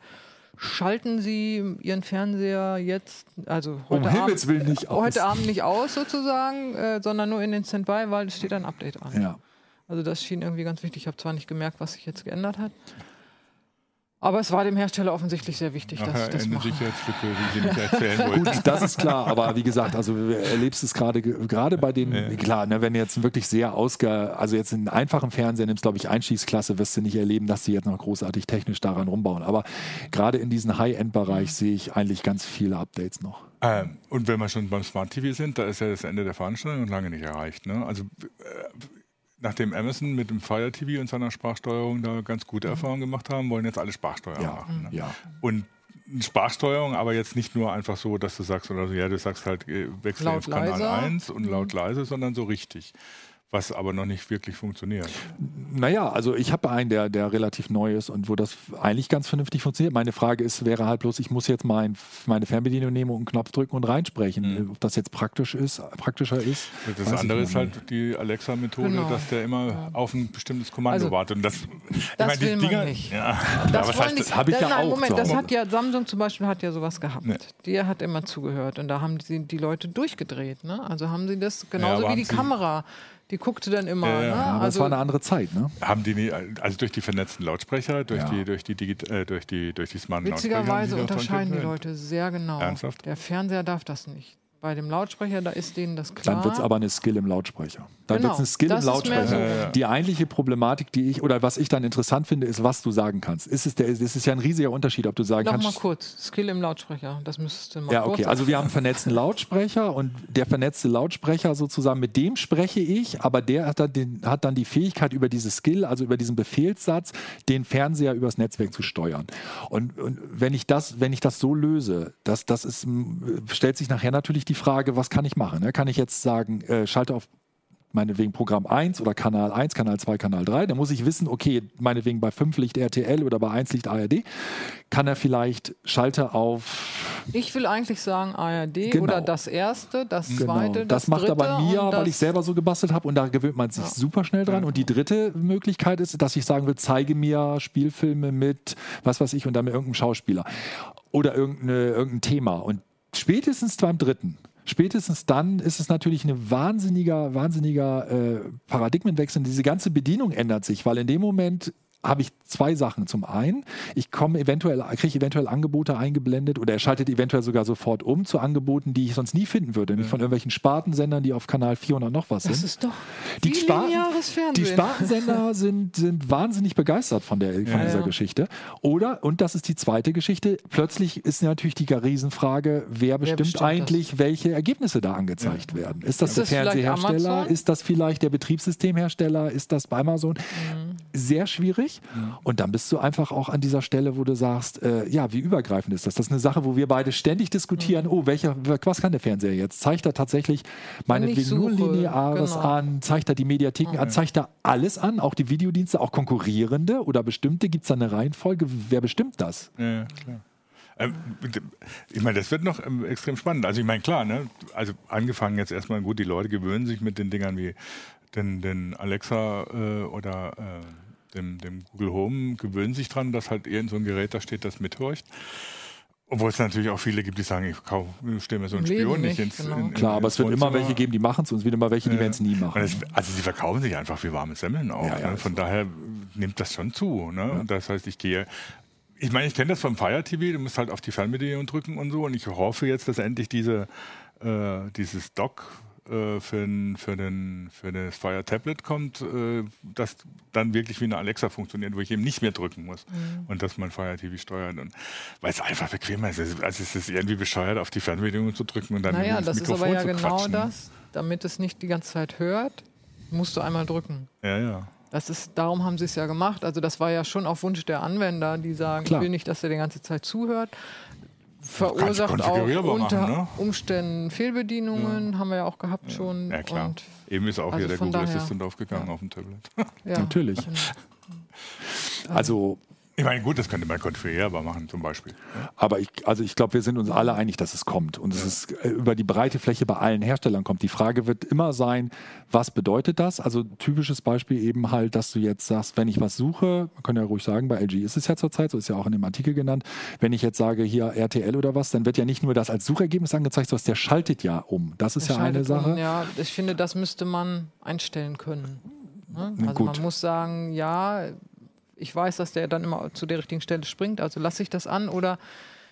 schalten Sie Ihren Fernseher jetzt, also Um heute, Himmels Abend, nicht aus. heute Abend nicht aus sozusagen, äh, sondern nur in den Standby, weil es steht ein Update an. Ja. Also das schien irgendwie ganz wichtig. Ich habe zwar nicht gemerkt, was sich jetzt geändert hat, aber es war dem Hersteller offensichtlich sehr wichtig, dass ich Nachher das eine mache. Sicherheitslücke, die sie nicht erzählen wollten. Gut, das ist klar, aber wie gesagt, also du erlebst es gerade gerade bei den, Ja. klar, ne, wenn du jetzt wirklich sehr ausge, also jetzt einen einfachen Fernseher nimmst, glaube ich, Einstiegsklasse, wirst du nicht erleben, dass sie jetzt noch großartig technisch daran rumbauen. Aber gerade in diesem High-End-Bereich sehe ich eigentlich ganz viele Updates noch. Ähm, und wenn wir schon beim Smart TV sind, da ist ja das Ende der Veranstaltung noch lange nicht erreicht. Ne? Also äh, nachdem Amazon mit dem Fire TV und seiner Sprachsteuerung da ganz gute Erfahrungen gemacht haben, wollen jetzt alle Sprachsteuerung Ja, machen. Ne? ja. Und Sprachsteuerung, aber jetzt nicht nur einfach so, dass du sagst, oder so, ja, du sagst halt, äh, wechsel auf Kanal leise. 1 und laut leise, sondern so richtig. Was aber noch nicht wirklich funktioniert. Naja, also ich habe einen, der, der relativ neu ist und wo das eigentlich ganz vernünftig funktioniert. Meine Frage ist, wäre halt bloß, ich muss jetzt mein, meine Fernbedienung nehmen und einen Knopf drücken und reinsprechen. Mhm. Ob das jetzt praktisch ist, praktischer ist. Das ich andere ist halt die Alexa-Methode, Genau. dass der immer auf ein bestimmtes Kommando Also, wartet. Und das, <laughs> ich das meine, die will man Dinger, nicht. Ja, Das ja, die, das? hab ich das, ja nein, auch Moment, das hat ja Samsung zum Beispiel hat ja sowas gehabt. Nee. Der hat immer zugehört und da haben die, die Leute durchgedreht. Ne? Also haben sie das genauso aber wie die haben sie- Kamera. Die guckte dann immer. Ja, ja. Ne? Ja, aber es also, war eine andere Zeit, ne? Haben die nie, also durch die vernetzten Lautsprecher, durch Ja. die, durch die, Digit äh, durch die, durch die smarten witzigerweise unterscheiden die. Leute sehr genau. Ernsthaft? Der Fernseher darf das nicht. Bei dem Lautsprecher, da ist denen das klar. Dann wird es aber eine Skill im Lautsprecher. Dann Genau, wird es eine Skill im Lautsprecher. so. Die eigentliche Problematik, die ich, oder was ich dann interessant finde, ist, was du sagen kannst. Ist es, der, es ist ja ein riesiger Unterschied, ob du sagen Noch mal kannst. kurz, Skill im Lautsprecher, das müsstest du mal Ja, kurz okay. Also wir haben einen vernetzten Lautsprecher und der vernetzte Lautsprecher sozusagen, mit dem spreche ich, aber der hat dann, den, hat dann die Fähigkeit über diese Skill, also über diesen Befehlssatz, den Fernseher übers Netzwerk zu steuern. Und, und wenn ich das, wenn ich das so löse, das, das ist, stellt sich nachher natürlich die Frage, was kann ich machen? Ne? Kann ich jetzt sagen, äh, schalte auf meinetwegen Programm 1 oder Kanal 1, Kanal 2, Kanal 3, dann muss ich wissen, okay, meinetwegen bei 5 liegt RTL oder bei 1 liegt ARD. Kann er vielleicht Schalter auf Ich will eigentlich sagen ARD Genau. oder das erste, das Genau. zweite, das, das, macht aber mir, weil ich selber so gebastelt habe und da gewöhnt man sich super schnell dran. Und die dritte Möglichkeit ist, dass ich sagen will, zeige mir Spielfilme mit was weiß ich und dann mit irgendeinem Schauspieler oder irgendeine, irgendein Thema. Und spätestens beim dritten. Spätestens dann ist es natürlich ein wahnsinniger, wahnsinniger äh, Paradigmenwechsel. Diese ganze Bedienung ändert sich, weil in dem Moment habe ich zwei Sachen. Zum einen, ich komme eventuell, kriege eventuell Angebote eingeblendet oder er schaltet eventuell sogar sofort um zu Angeboten, die ich sonst nie finden würde. Nicht von irgendwelchen Spartensendern, die auf Kanal 400 noch was Das sind. ist doch Die, Sparten, die Spartensender <laughs> sind, sind wahnsinnig begeistert von, der, von Ja. dieser Ja. Geschichte. Oder, und das ist die zweite Geschichte, plötzlich ist natürlich die Riesenfrage, wer bestimmt, bestimmt eigentlich, welche Ergebnisse da angezeigt werden. Ist das Ist der das Fernsehersteller? Ist das vielleicht der Betriebssystemhersteller? Ist das bei Amazon? Mhm. Sehr schwierig. Und dann bist du einfach auch an dieser Stelle, wo du sagst, äh, ja, wie übergreifend ist das? Das ist eine Sache, wo wir beide ständig diskutieren, Mhm. oh, welcher, was kann der Fernseher jetzt? Zeigt er tatsächlich meinetwegen nur Lineares genau. an? Zeigt er die Mediatheken an? Zeigt er alles an? Auch die Videodienste, auch konkurrierende oder bestimmte? Gibt es da eine Reihenfolge? Wer bestimmt das? Ja, klar. Ähm, ich meine, das wird noch ähm, extrem spannend. Also ich meine, klar, ne? Also angefangen jetzt erstmal gut, die Leute gewöhnen sich mit den Dingern wie den, den Alexa äh, oder äh, dem, dem Google Home, gewöhnen sich dran, dass halt irgend so ein Gerät da steht, das mithorcht. Obwohl es natürlich auch viele gibt, die sagen, ich kauf, ich stelle mir so einen Leben Spion nicht nicht, ins genau. in, in, Klar, aber es wird immer welche geben, die machen es und es wird immer welche, die Ja. werden es nie machen. es, also sie verkaufen sich einfach wie warme Semmeln auch. Ja, ja, ne? Von daher nimmt das schon zu. Ne? Und das heißt, ich gehe. Ich meine, ich kenne das vom Fire TV, du musst halt auf die Fernbedienung drücken und so. Und ich hoffe jetzt, dass endlich diese, äh, dieses Dock äh, für, den, für, den, für das Fire Tablet kommt, äh, das dann wirklich wie eine Alexa funktioniert, wo ich eben nicht mehr drücken muss Mhm. und dass mein Fire TV steuert. Und weil es einfach bequemer ist. Also es ist irgendwie bescheuert, auf die Fernbedienung zu drücken und dann Naja, das ist Mikrofon aber ja genau quatschen. das. Damit es nicht die ganze Zeit hört, musst du einmal drücken. Ja, ja. Das ist, darum haben sie es ja gemacht. Also das war ja schon auf Wunsch der Anwender, die sagen, Klar. ich will nicht, dass er die ganze Zeit zuhört. Verursacht auch konfigurierbar unter machen, ne? Umständen Fehlbedienungen, haben wir ja auch gehabt schon. Ja, klar. Und, Eben ist auch also hier der Google daher- Assistant aufgegangen auf dem Tablet. ja, Natürlich. <laughs> Also Ich meine, gut, das könnte man konfigurierbar machen zum Beispiel. Aber ich, also ich glaube, wir sind uns alle einig, dass es kommt. Und es ist äh, über die breite Fläche bei allen Herstellern kommt. Die Frage wird immer sein, was bedeutet das? Also typisches Beispiel eben halt, dass du jetzt sagst, wenn ich was suche, man kann ja ruhig sagen, bei LG ist es ja zurzeit, so ist ja auch in dem Artikel genannt, wenn ich jetzt sage, hier RTL oder was, dann wird ja nicht nur das als Suchergebnis angezeigt, sondern der schaltet ja um. Das ist Der ja eine schaltet um. Sache. Ja, ich finde, das müsste man einstellen können. Ne? Also gut. man muss sagen, ja, ich weiß, dass der dann immer zu der richtigen Stelle springt, also lasse ich das an oder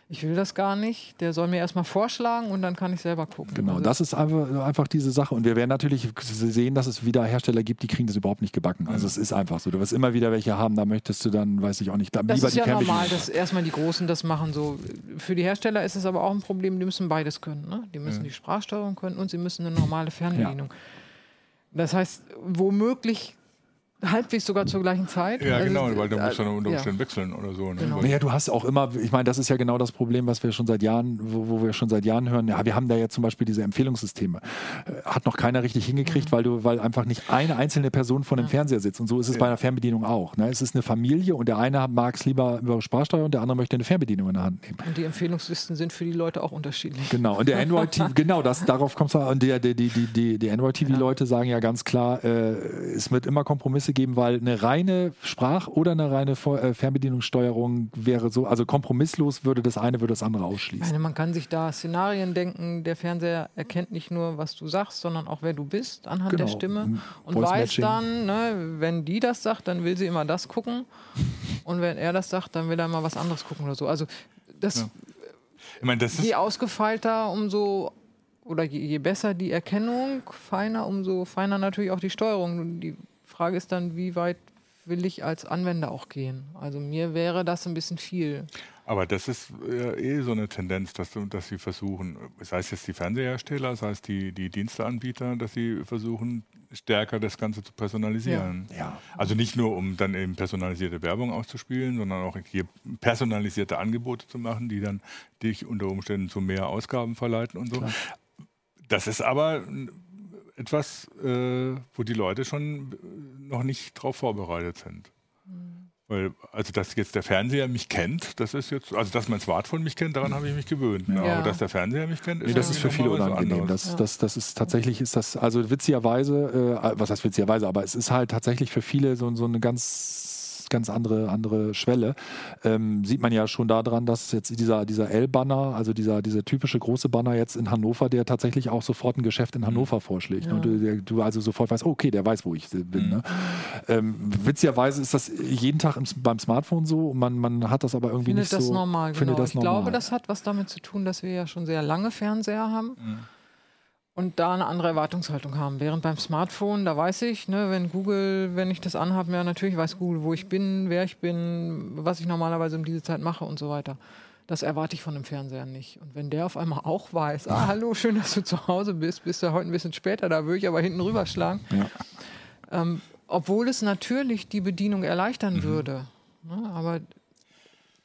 ich will das gar nicht. Der soll mir erstmal vorschlagen und dann kann ich selber gucken. Genau, also, das ist einfach, einfach diese Sache. Und wir werden natürlich sehen, dass es wieder Hersteller gibt, die kriegen das überhaupt nicht gebacken. Also es ist einfach so. Du wirst immer wieder welche haben, da möchtest du dann, weiß ich auch nicht, da das lieber ist die ja normal, dass erstmal die Großen das machen. So. Für die Hersteller ist es aber auch ein Problem, die müssen beides können. Ne? Die müssen die Sprachsteuerung können und sie müssen eine normale Fernbedienung. Das heißt, womöglich halbwegs sogar zur gleichen Zeit. Ja, Also, genau, weil du äh, musst dann unter ja. Umständen wechseln oder so. Ne? Genau. Naja, du hast auch immer, ich meine, das ist ja genau das Problem, was wir schon seit Jahren, wo, wo wir schon seit Jahren hören. Ja, wir haben da ja zum Beispiel diese Empfehlungssysteme. Äh, Hat noch keiner richtig hingekriegt, weil du, weil einfach nicht eine einzelne Person vor dem Fernseher sitzt. Und so ist es bei einer Fernbedienung auch. Ne? Es ist eine Familie und der eine mag es lieber über Sprachsteuer und der andere möchte eine Fernbedienung in der Hand nehmen. Und die Empfehlungslisten sind für die Leute auch unterschiedlich. Genau, und der Android TV, <laughs> genau, das, darauf kommt es Und der, der, die, die, die, die Android TV-Leute sagen ja ganz klar, äh, es wird immer Kompromisse geben, weil eine reine Sprach- oder eine reine äh, Fernbedienungssteuerung wäre so, also kompromisslos würde das eine, würde das andere ausschließen. meine, man kann sich da Szenarien denken. Der Fernseher erkennt nicht nur, was du sagst, sondern auch, wer du bist anhand der Genau. Stimme. Mhm. Und Voice weiß Matching. dann, ne, wenn die das sagt, dann will sie immer das gucken. <laughs> Und wenn er das sagt, dann will er mal was anderes gucken oder so. Also das, Ich meine, das ist je ausgefeilter, umso oder je, je besser die Erkennung, feiner, umso feiner natürlich auch die Steuerung. Die Frage ist dann, wie weit will ich als Anwender auch gehen? Also mir wäre das ein bisschen viel. Aber das ist äh, eh so eine Tendenz, dass, dass sie versuchen, sei es jetzt die Fernsehersteller, sei es die, die Diensteanbieter, dass sie versuchen, stärker das Ganze zu personalisieren. Ja. Ja. Also nicht nur, um dann eben personalisierte Werbung auszuspielen, sondern auch hier personalisierte Angebote zu machen, die dann dich unter Umständen zu mehr Ausgaben verleiten und so. Klar. Das ist aber etwas, äh, wo die Leute schon noch nicht darauf vorbereitet sind. Weil, also, dass jetzt der Fernseher mich kennt, das ist jetzt, also, dass mein Smartphone mich kennt, daran habe ich mich gewöhnt. Ja. Aber dass der Fernseher mich kennt, ist, Nee, das ist für viele unangenehm. Das, Ja. das, das ist tatsächlich, ist das, also witzigerweise, äh, was heißt witzigerweise, aber es ist halt tatsächlich für viele so, so eine ganz ganz andere, andere Schwelle. Ähm, sieht man ja schon daran, dass jetzt dieser, dieser L-Banner, also dieser, dieser typische große Banner jetzt in Hannover, der tatsächlich auch sofort ein Geschäft in Hannover vorschlägt. Ja. Und du, der, du also sofort weißt, okay, der weiß, wo ich bin. Mhm. Ne? Ähm, witzigerweise ist das jeden Tag im, beim Smartphone so und man, man hat das aber irgendwie Findet nicht das so. normal, genau. findet das ich normal. glaube, das hat was damit zu tun, dass wir ja schon sehr lange Fernseher haben Mhm. Und da eine andere Erwartungshaltung haben. Während beim Smartphone, da weiß ich, ne, wenn Google, wenn ich das anhabe, ja natürlich weiß Google, wo ich bin, wer ich bin, was ich normalerweise um diese Zeit mache und so weiter. Das erwarte ich von einem Fernseher nicht. Und wenn der auf einmal auch weiß, ah, hallo, schön, dass du zu Hause bist, bist du heute ein bisschen später, da würde ich aber hinten rüberschlagen. Ja. Ähm, obwohl es natürlich die Bedienung erleichtern Mhm. würde. Ne, aber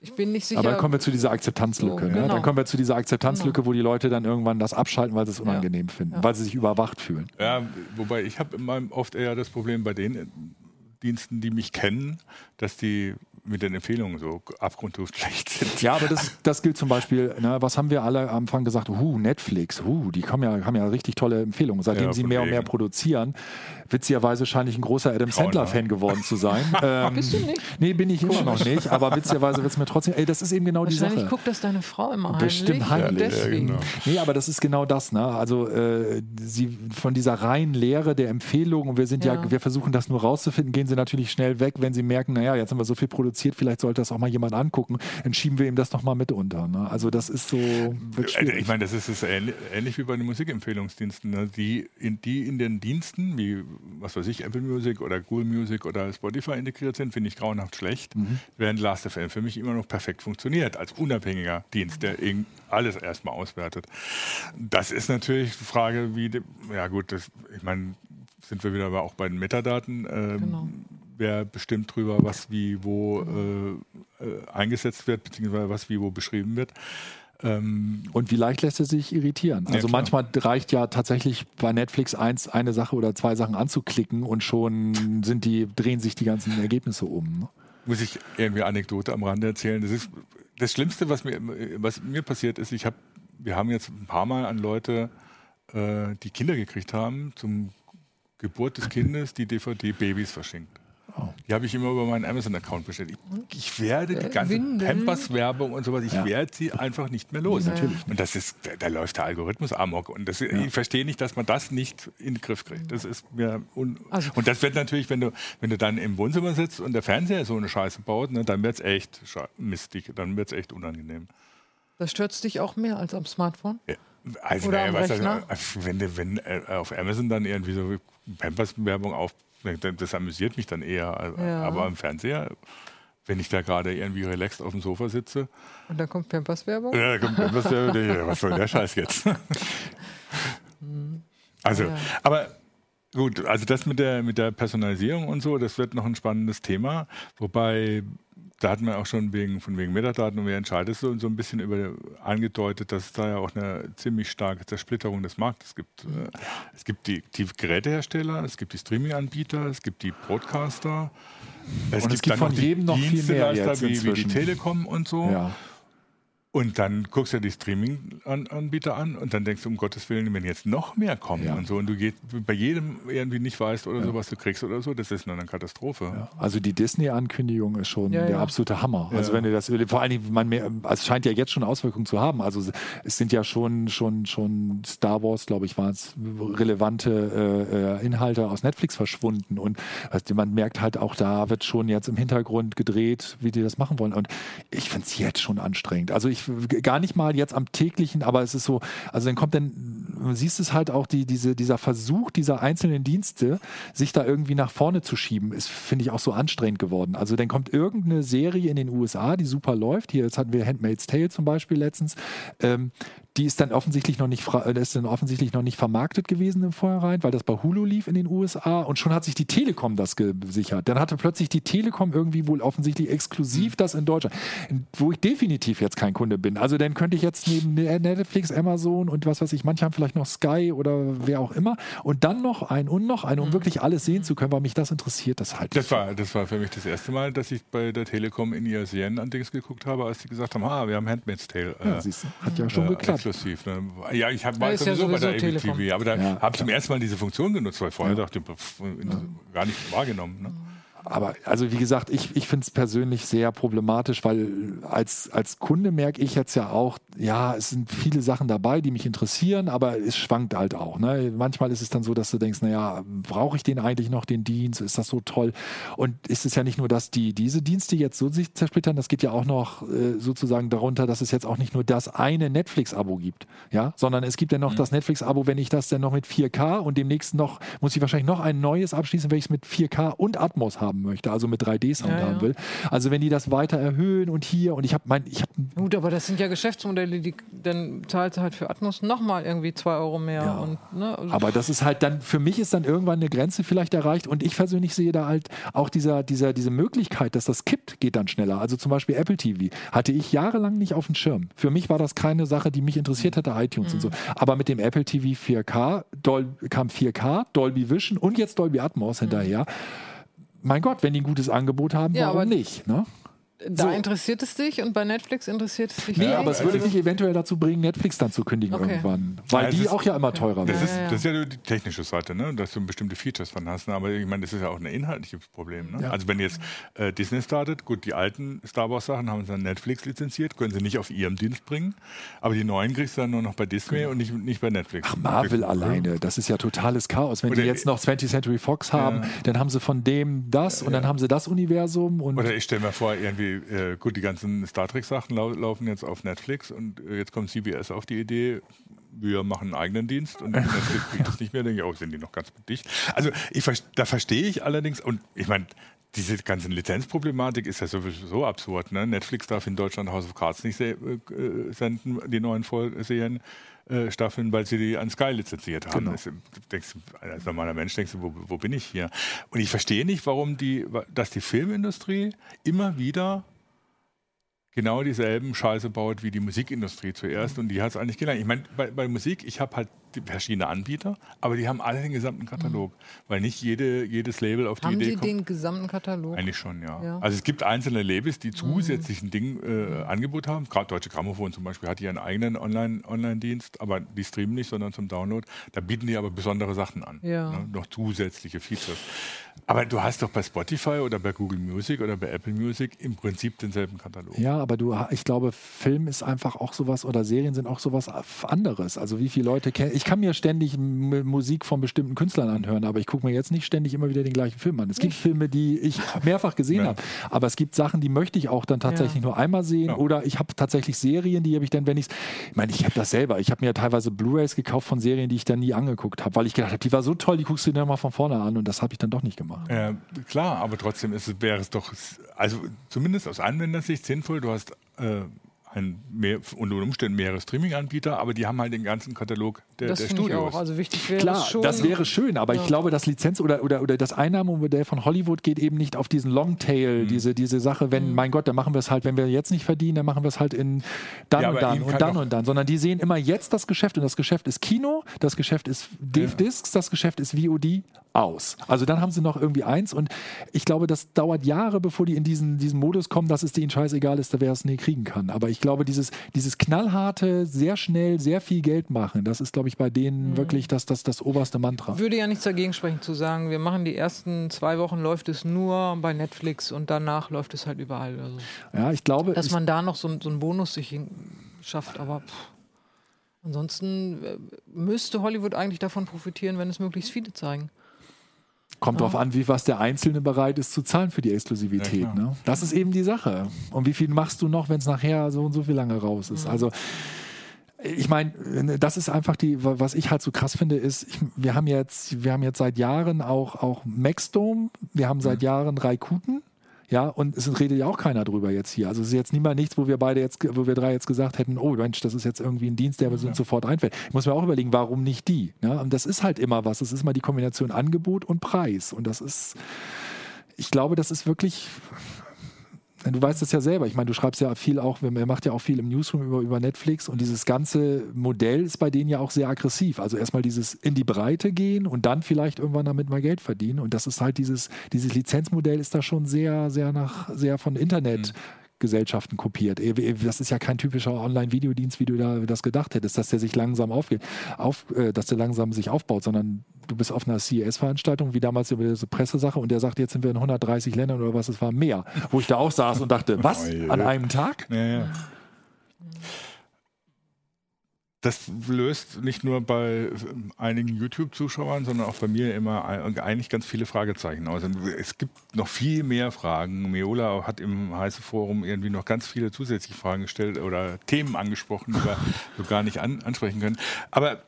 ich bin nicht sicher. Aber dann kommen wir zu dieser Akzeptanzlücke. So, ne? genau. Dann kommen wir zu dieser Akzeptanzlücke, wo die Leute dann irgendwann das abschalten, weil sie es unangenehm finden, Ja. weil sie sich überwacht fühlen. Ja, wobei ich habe oft eher das Problem bei den äh, Diensten, die mich kennen, dass die mit den Empfehlungen so abgrundtief <laughs> schlecht sind. Ja, aber das, das gilt zum Beispiel, ne, was haben wir alle am Anfang gesagt? Huh, Netflix, huh, die kommen ja, haben ja richtig tolle Empfehlungen. Seitdem Ja, sie mehr und mehr produzieren, witzigerweise scheine ich ein großer Adam Traum, Sandler-Fan geworden zu sein. ähm, <laughs> Bist du nicht? Nee, bin ich immer noch nicht, aber witzigerweise wird es mir trotzdem, ey, das ist eben genau die Wahrscheinlich Sache. guckt das deine Frau immer heimlich. Bestimmt heimlich. Ja, Deswegen. genau. Nee, aber das ist genau das, ne? Also äh, sie von dieser reinen Lehre der Empfehlungen, und wir sind ja. Ja. wir versuchen das nur rauszufinden, gehen sie natürlich schnell weg, wenn sie merken, naja, jetzt haben wir so viel produziert, vielleicht sollte das auch mal jemand angucken, dann schieben wir ihm das nochmal mit unter. Ne? Also das ist so, schwierig. Ich meine, das ist, ist ähnlich, ähnlich wie bei den Musikempfehlungsdiensten. Ne? Die, in, die in den Diensten, wie was weiß ich, Apple Music oder Google Music oder Spotify integriert sind, finde ich grauenhaft schlecht, während Last.fm für mich immer noch perfekt funktioniert, als unabhängiger Dienst, der alles erstmal auswertet. Das ist natürlich die Frage, wie, de, ja gut, das, ich meine, sind wir wieder aber auch bei den Metadaten. Ähm, Genau. Wer bestimmt drüber, was wie wo äh, äh, eingesetzt wird, beziehungsweise was wie wo beschrieben wird. Ähm, Und wie leicht lässt er sich irritieren? Ja, Also klar. manchmal reicht ja tatsächlich bei Netflix eins, eine Sache oder zwei Sachen anzuklicken und schon sind die, drehen sich die ganzen Ergebnisse um. Ne? muss ich irgendwie Anekdote am Rande erzählen. Das ist das Schlimmste, was mir, was mir passiert ist. Ich habe, wir haben jetzt ein paar Mal an Leute, äh, die Kinder gekriegt haben, zum Geburt des Kindes die DVD Babys verschenkt. Oh. Die habe ich immer über meinen Amazon-Account bestellt. Ich, ich werde die Äh, ganze? Pampers-Werbung und sowas, ich Ja. werde sie einfach nicht mehr los. Natürlich Und das ist, da, da läuft der Algorithmus amok. Und das, ich verstehe nicht, dass man das nicht in den Griff kriegt. Das ist mir un Also- und das wird natürlich, wenn du, wenn du dann im Wohnzimmer sitzt und der Fernseher so eine Scheiße baut, ne, dann wird es echt mistig, dann wird es echt unangenehm. Das stört dich auch mehr als am Smartphone? Ja, Also, Oder naja, am was wenn, du- wenn äh, auf Amazon dann irgendwie so Pampers-Werbung auf, das amüsiert mich dann eher. Ja. Aber am Fernseher, wenn ich da gerade irgendwie relaxed auf dem Sofa sitze, Und dann kommt Pampers-Werbung? ja, da kommt Pampers-Werbung, was soll der Scheiß jetzt? <laughs> <laughs> also, Ja. aber gut, also das mit der, mit der Personalisierung und so, das wird noch ein spannendes Thema. Wobei, da hat man auch schon wegen, von wegen Metadaten und wer entscheidet so, so ein bisschen über angedeutet, dass es da ja auch eine ziemlich starke Zersplitterung des Marktes gibt. Äh, Es gibt die, die Gerätehersteller, es gibt die Streaming-Anbieter, es gibt die Broadcaster. Es Und es gibt von jedem noch viel mehr jetzt wie, wie die inzwischen. Telekom und so. Ja. Und dann guckst du dir die Streaming-Anbieter an und dann denkst du, um Gottes Willen, wenn jetzt noch mehr kommen Ja. und so und du geht, bei jedem irgendwie nicht weißt oder so, was du kriegst oder so, das ist dann eine Katastrophe. Ja, Also die Disney-Ankündigung ist schon Ja, der ja. absolute Hammer. Also Ja. wenn du das, vor allen Dingen, man mehr, also es scheint ja jetzt schon Auswirkungen zu haben. Also es sind ja schon, schon, schon Star Wars, glaube ich, waren es relevante äh, äh, Inhalte aus Netflix verschwunden. Und also man merkt halt auch, da wird schon jetzt im Hintergrund gedreht, wie die das machen wollen. Und ich finde es jetzt schon anstrengend. Also ich gar nicht mal jetzt am täglichen, aber es ist so, also dann kommt dann siehst es halt auch, die, diese, dieser Versuch dieser einzelnen Dienste, sich da irgendwie nach vorne zu schieben, ist, finde ich, auch so anstrengend geworden. Also dann kommt irgendeine Serie in den USA, die super läuft. Hier, jetzt hatten wir Handmaid's Tale zum Beispiel letztens. Ähm, die ist dann offensichtlich noch nicht äh, ist dann offensichtlich noch nicht vermarktet gewesen im Vorhinein, weil das bei Hulu lief in den USA und schon hat sich die Telekom das gesichert. Dann hatte plötzlich die Telekom irgendwie wohl offensichtlich exklusiv das in Deutschland, wo ich definitiv jetzt kein Kunde bin. Also dann könnte ich jetzt neben Netflix, Amazon und was weiß ich, manche haben vielleicht noch Sky oder wer auch immer und dann noch ein und noch ein, um mhm. wirklich alles sehen zu können, weil mich das interessiert, das halt. Das war, das war für mich das erste Mal, dass ich bei der Telekom in ihr Serien-Dings geguckt habe, als sie gesagt haben, ah, wir haben Handmaid's Tale. Äh, ja, siehst hat ja schon äh, geklappt exklusiv. Ne? Ja, ich hab, war sowieso, ja bei der Apple TV, aber da ja, habe ich zum ersten Mal diese Funktion genutzt, weil vorher dachte ich, gar nicht wahrgenommen. Ne? Aber also wie gesagt, ich, ich finde es persönlich sehr problematisch, weil als, als Kunde merke ich jetzt ja auch, ja, es sind viele Sachen dabei, die mich interessieren, aber es schwankt halt auch. Ne? Manchmal ist es dann so, dass du denkst, naja, brauche ich den eigentlich noch, den Dienst? Ist das so toll? Und ist es ja nicht nur, dass die diese Dienste jetzt so sich zersplittern, das geht ja auch noch äh, sozusagen darunter, dass es jetzt auch nicht nur das eine Netflix-Abo gibt, ja, sondern es gibt ja noch mhm. das Netflix-Abo, wenn ich das dann noch mit 4K und demnächst noch, muss ich wahrscheinlich noch ein neues abschließen, wenn ich es mit 4K und Atmos habe haben möchte, also mit 3D-Sound ja, haben will. Also wenn die das weiter erhöhen und hier und ich habe mein, ich habe. Gut, aber das sind ja Geschäftsmodelle, die dann zahlt halt für Atmos nochmal irgendwie 2 Euro mehr. Ja. Und, ne? also aber das ist halt dann, für mich ist dann irgendwann eine Grenze vielleicht erreicht und ich persönlich sehe da halt auch dieser, dieser, diese Möglichkeit, dass das kippt, geht dann schneller. Also zum Beispiel Apple TV hatte ich jahrelang nicht auf dem Schirm. Für mich war das keine Sache, die mich interessiert hätte, iTunes mhm. und so. Aber mit dem Apple TV 4K Dol kam 4K, Dolby Vision und jetzt Dolby Atmos mhm. hinterher mein Gott, wenn die ein gutes Angebot haben, ja, warum nicht? Ne? Da so. interessiert es dich und bei Netflix interessiert es dich Nee, nicht. aber es würde dich eventuell dazu bringen, Netflix dann zu kündigen okay. irgendwann. Weil ja, die ist, auch ja immer teurer werden. Das ist, das ist ja die technische Seite, ne? dass du bestimmte Features von hast. Ne? Aber ich meine, das ist ja auch ein inhaltliches Problem. Ne? Ja. Also wenn jetzt äh, Disney startet, gut, die alten Star Wars Sachen haben sie dann Netflix lizenziert, können sie nicht auf ihrem Dienst bringen. Aber die neuen kriegst du dann nur noch bei Disney genau. und nicht, nicht bei Netflix. Ach, Marvel alleine, das ist ja totales Chaos. Wenn oder die jetzt noch 20th Century Fox haben, ja. dann haben sie von dem das und dann haben sie das Universum. Und oder ich stelle mir vor, irgendwie, äh, gut, die ganzen Star Trek-Sachen lau laufen jetzt auf Netflix und äh, jetzt kommt CBS auf die Idee, wir machen einen eigenen Dienst und <laughs> Netflix kriegt das nicht mehr, denke ich, oh, sind die noch ganz dicht. Also ich, da verstehe ich allerdings, und ich meine, diese ganze Lizenzproblematik ist ja sowieso absurd. Ne? Netflix darf in Deutschland House of Cards nicht äh, senden, die neuen Serien. Äh, Staffeln, weil sie die an Sky lizenziert haben. Genau. Du denkst, als normaler Mensch denkst du, wo, wo, bin ich hier? Und ich verstehe nicht, warum die, dass die Filmindustrie immer wieder genau dieselben Scheiße baut wie die Musikindustrie zuerst und die hat es eigentlich gelernt. Ich meine, bei, bei, Musik, ich habe halt verschiedene Anbieter, aber die haben alle den gesamten Katalog, mhm. weil nicht jede, jedes Label auf die haben Idee Sie kommt. den gesamten Katalog? Eigentlich schon, ja. ja. Also es gibt einzelne Labels, die zusätzlich ein Ding äh, Angebot haben. Gerade Deutsche Grammophon zum Beispiel hat ihren eigenen Online-Dienst, Online aber die streamen nicht, sondern zum Download. Da bieten die aber besondere Sachen an, ja. ne? noch zusätzliche Features. Aber du hast doch bei Spotify oder bei Google Music oder bei Apple Music im Prinzip denselben Katalog. Ja, aber du, ich glaube, Film ist einfach auch sowas oder Serien sind auch sowas anderes. Also wie viele Leute kennen. Ich kann mir ständig Musik von bestimmten Künstlern anhören, aber ich gucke mir jetzt nicht ständig immer wieder den gleichen Film an. Es gibt Filme, die ich mehrfach gesehen ja. habe, aber es gibt Sachen, die möchte ich auch dann tatsächlich ja. nur einmal sehen ja. oder ich habe tatsächlich Serien, die habe ich dann, wenn ich ich meine, ich habe das selber. Ich habe mir teilweise Blu-rays gekauft von Serien, die ich dann nie angeguckt habe, weil ich gedacht habe, die war so toll, die guckst du dir mal von vorne an und das habe ich dann doch nicht gemacht. Ja, klar, aber trotzdem ist, wäre es doch, also zumindest aus Anwendersicht sinnvoll. Du hast äh, ein mehr, unter Umständen mehrere Streaming-Anbieter, aber die haben halt den ganzen Katalog der, das der Studios. Ich auch. Also wichtig wäre Klar, schon, das wäre schön, aber ja. ich glaube, das Lizenz- oder, oder, oder das Einnahmenmodell von Hollywood geht eben nicht auf diesen Longtail, mhm. diese, diese Sache, wenn, mhm. mein Gott, dann machen wir es halt, wenn wir jetzt nicht verdienen, dann machen wir es halt in dann ja, und dann und dann und dann, sondern die sehen immer jetzt das Geschäft und das Geschäft ist Kino, das Geschäft ist Discs, ja. das Geschäft ist VOD aus. Also dann haben sie noch irgendwie eins und ich glaube, das dauert Jahre, bevor die in diesen, diesen Modus kommen, dass es denen scheißegal ist, wer es nie kriegen kann. Aber ich glaube, dieses, dieses knallharte, sehr schnell, sehr viel Geld machen, das ist, glaube ich, bei denen mhm. wirklich das, das, das oberste Mantra. Würde ja nichts dagegen sprechen zu sagen, wir machen die ersten zwei Wochen läuft es nur bei Netflix und danach läuft es halt überall. Also, ja, ich glaube. Dass man da noch so, so einen Bonus sich schafft, aber pff. ansonsten äh, müsste Hollywood eigentlich davon profitieren, wenn es möglichst viele zeigen. Kommt darauf an, wie was der Einzelne bereit ist zu zahlen für die Exklusivität. Ja, ne? Das ist eben die Sache. Und wie viel machst du noch, wenn es nachher so und so viel lange raus ist? Also ich meine, das ist einfach die, was ich halt so krass finde, ist, ich, wir haben jetzt, wir haben jetzt seit Jahren auch, auch Maxdome, wir haben seit mhm. Jahren Raikuten. Ja, und es redet ja auch keiner drüber jetzt hier. Also es ist jetzt niemand nichts, wo wir beide jetzt, wo wir drei jetzt gesagt hätten, oh Mensch, das ist jetzt irgendwie ein Dienst, der uns ja. sofort einfällt. Ich muss mir auch überlegen, warum nicht die? Ja, und das ist halt immer was. Das ist immer die Kombination Angebot und Preis. Und das ist, ich glaube, das ist wirklich du weißt es ja selber. Ich meine, du schreibst ja viel auch, er macht ja auch viel im Newsroom über, über Netflix und dieses ganze Modell ist bei denen ja auch sehr aggressiv. Also erstmal dieses in die Breite gehen und dann vielleicht irgendwann damit mal Geld verdienen. Und das ist halt dieses, dieses Lizenzmodell ist da schon sehr, sehr nach, sehr von Internet. Mhm. Gesellschaften kopiert. Das ist ja kein typischer Online-Videodienst, wie du da das gedacht hättest, dass der sich langsam aufgeht, auf, äh, dass der langsam sich aufbaut, sondern du bist auf einer CES-Veranstaltung, wie damals über diese Pressesache, und der sagt, jetzt sind wir in 130 Ländern oder was, es war mehr. Wo ich da auch saß und dachte, was? An einem Tag? Ja, ja. das löst nicht nur bei einigen YouTube-Zuschauern, sondern auch bei mir immer eigentlich ganz viele Fragezeichen aus. Und es gibt noch viel mehr Fragen. Meola hat im heiße Forum irgendwie noch ganz viele zusätzliche Fragen gestellt oder Themen angesprochen, die wir so gar nicht an, ansprechen können. Aber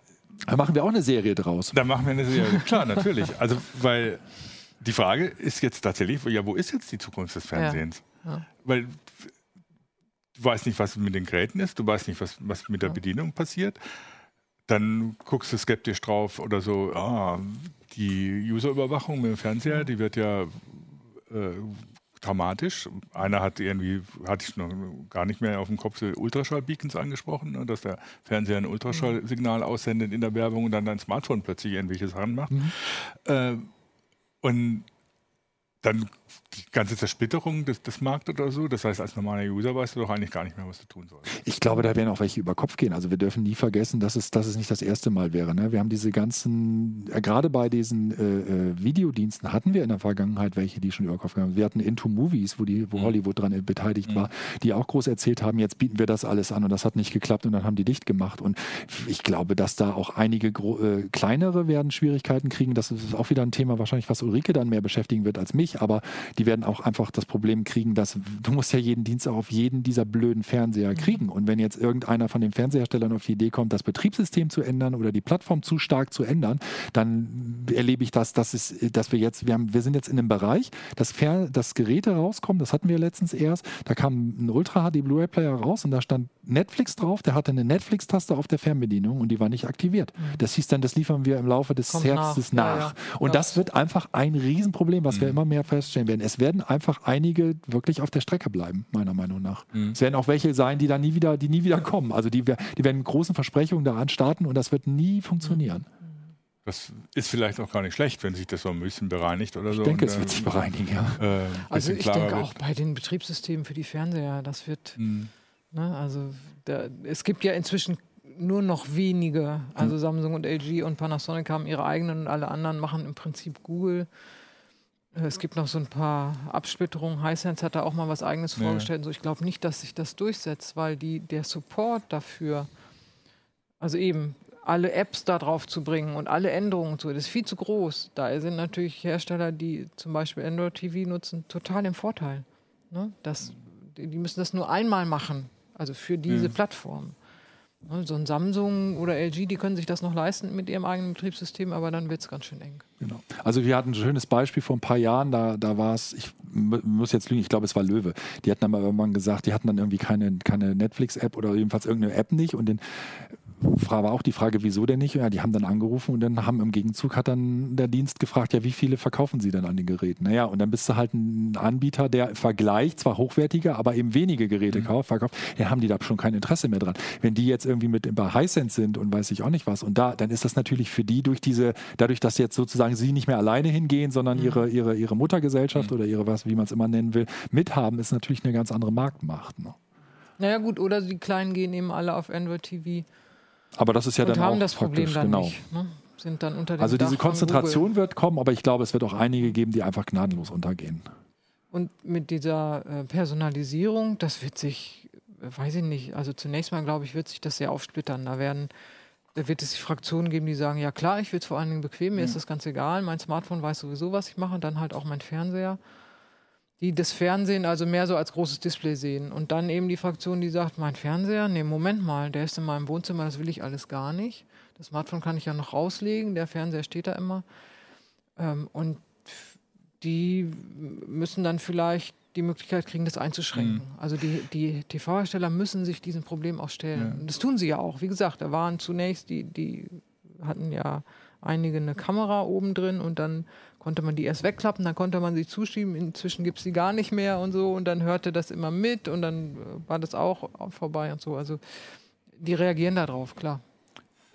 da machen wir auch eine Serie draus. Da machen wir eine Serie, klar, natürlich. Also, weil die Frage ist jetzt tatsächlich, ja, wo ist jetzt die Zukunft des Fernsehens? Ja. Ja. Weil du weißt nicht, was mit den Geräten ist, du weißt nicht, was, was mit der Bedienung passiert. Dann guckst du skeptisch drauf oder so, ah, die Userüberwachung mit dem Fernseher, die wird ja äh, dramatisch. Einer hat irgendwie, hatte ich noch gar nicht mehr auf dem Kopf, Ultraschall-Beacons angesprochen, ne, dass der Fernseher ein Ultraschallsignal aussendet in der Werbung und dann dein Smartphone plötzlich irgendwelche Sachen macht. Mhm. Äh, und dann die ganze Zersplitterung des, des Marktes oder so. Das heißt, als normaler User weißt du doch eigentlich gar nicht mehr, was du tun sollst. Ich glaube, da werden auch welche über Kopf gehen. Also wir dürfen nie vergessen, dass es, dass es nicht das erste Mal wäre. Ne? Wir haben diese ganzen, äh, gerade bei diesen äh, äh, Videodiensten hatten wir in der Vergangenheit welche, die schon über Kopf gegangen sind. Wir hatten Into Movies, wo, die, wo mhm. Hollywood dran beteiligt mhm. war, die auch groß erzählt haben, jetzt bieten wir das alles an und das hat nicht geklappt und dann haben die dicht gemacht. Und ich glaube, dass da auch einige äh, kleinere werden Schwierigkeiten kriegen. Das ist auch wieder ein Thema wahrscheinlich, was Ulrike dann mehr beschäftigen wird als mich, aber die werden auch einfach das Problem kriegen, dass du musst ja jeden Dienst auch auf jeden dieser blöden Fernseher mhm. kriegen. Und wenn jetzt irgendeiner von den Fernseherstellern auf die Idee kommt, das Betriebssystem zu ändern oder die Plattform zu stark zu ändern, dann erlebe ich das, dass, es, dass wir jetzt, wir, haben, wir sind jetzt in einem Bereich, dass, Fer dass Geräte rauskommen, das hatten wir letztens erst, da kam ein Ultra HD Blu-ray-Player raus und da stand Netflix drauf, der hatte eine Netflix-Taste auf der Fernbedienung und die war nicht aktiviert. Mhm. Das hieß dann, das liefern wir im Laufe des Kommt Herbstes nach. nach. Ja, ja. Und ja. das wird einfach ein Riesenproblem, was mhm. wir immer mehr feststellen werden. Es werden einfach einige wirklich auf der Strecke bleiben, meiner Meinung nach. Mhm. Es werden auch welche sein, die dann nie wieder, die nie wieder kommen. Also die, die werden mit großen Versprechungen daran starten und das wird nie funktionieren. Das ist vielleicht auch gar nicht schlecht, wenn sich das so ein bisschen bereinigt oder ich so. Ich denke, und, es wird sich bereinigen, ja. Äh, also ich denke auch bei den Betriebssystemen für die Fernseher, das wird, mhm. ne, also da, es gibt ja inzwischen nur noch wenige, also mhm. Samsung und LG und Panasonic haben ihre eigenen und alle anderen machen im Prinzip Google. Äh, es gibt noch so ein paar Absplitterungen. Hisense hat da auch mal was Eigenes ja. vorgestellt. So, ich glaube nicht, dass sich das durchsetzt, weil die, der Support dafür, also eben alle Apps da drauf zu bringen und alle Änderungen zu, das ist viel zu groß. Da sind natürlich Hersteller, die zum Beispiel Android TV nutzen, total im Vorteil. Ne? Das, die müssen das nur einmal machen, also für diese ja. Plattform. Ne, so ein Samsung oder LG, die können sich das noch leisten mit ihrem eigenen Betriebssystem, aber dann wird es ganz schön eng. Genau. Also wir hatten ein schönes Beispiel vor ein paar Jahren, da, da war es, ich muss jetzt lügen, ich glaube es war Löwe. Die hatten dann mal irgendwann gesagt, die hatten dann irgendwie keine, keine Netflix-App oder jedenfalls irgendeine App nicht und den war auch die Frage, wieso denn nicht? Ja, die haben dann angerufen und dann haben im Gegenzug hat dann der Dienst gefragt, ja, wie viele verkaufen sie denn an den Geräten? Naja, und dann bist du halt ein Anbieter, der im Vergleich zwar hochwertiger, aber eben wenige Geräte mhm. kauft, verkauft, ja, haben die da schon kein Interesse mehr dran. Wenn die jetzt irgendwie mit bei Hisense sind und weiß ich auch nicht was und da, dann ist das natürlich für die durch diese, dadurch, dass jetzt sozusagen sie nicht mehr alleine hingehen, sondern mhm. ihre, ihre, ihre Muttergesellschaft mhm. oder ihre was, wie man es immer nennen will, mithaben, ist natürlich eine ganz andere Marktmacht. Ne? Naja gut, oder die Kleinen gehen eben alle auf Android TV aber das ist ja und dann haben auch das Problem dann genau. nicht. Ne? Sind dann unter dem also diese Dach Konzentration wird kommen, aber ich glaube, es wird auch einige geben, die einfach gnadenlos untergehen. Und mit dieser äh, Personalisierung, das wird sich, äh, weiß ich nicht, also zunächst mal glaube ich, wird sich das sehr aufsplittern. Da werden da wird es Fraktionen geben, die sagen, ja klar, ich will es vor allen Dingen bequem, mir ja. ist das ganz egal, mein Smartphone weiß sowieso, was ich mache und dann halt auch mein Fernseher die das Fernsehen also mehr so als großes Display sehen. Und dann eben die Fraktion, die sagt, mein Fernseher, nee, Moment mal, der ist in meinem Wohnzimmer, das will ich alles gar nicht. Das Smartphone kann ich ja noch rauslegen, der Fernseher steht da immer. Ähm, und die müssen dann vielleicht die Möglichkeit kriegen, das einzuschränken. Mhm. Also die, die TV-Hersteller müssen sich diesem Problem auch stellen. Ja. Das tun sie ja auch. Wie gesagt, da waren zunächst, die, die hatten ja einige eine Kamera oben drin und dann konnte man die erst wegklappen, dann konnte man sie zuschieben, inzwischen gibt es sie gar nicht mehr und so und dann hörte das immer mit und dann äh, war das auch vorbei und so. Also die reagieren darauf, klar.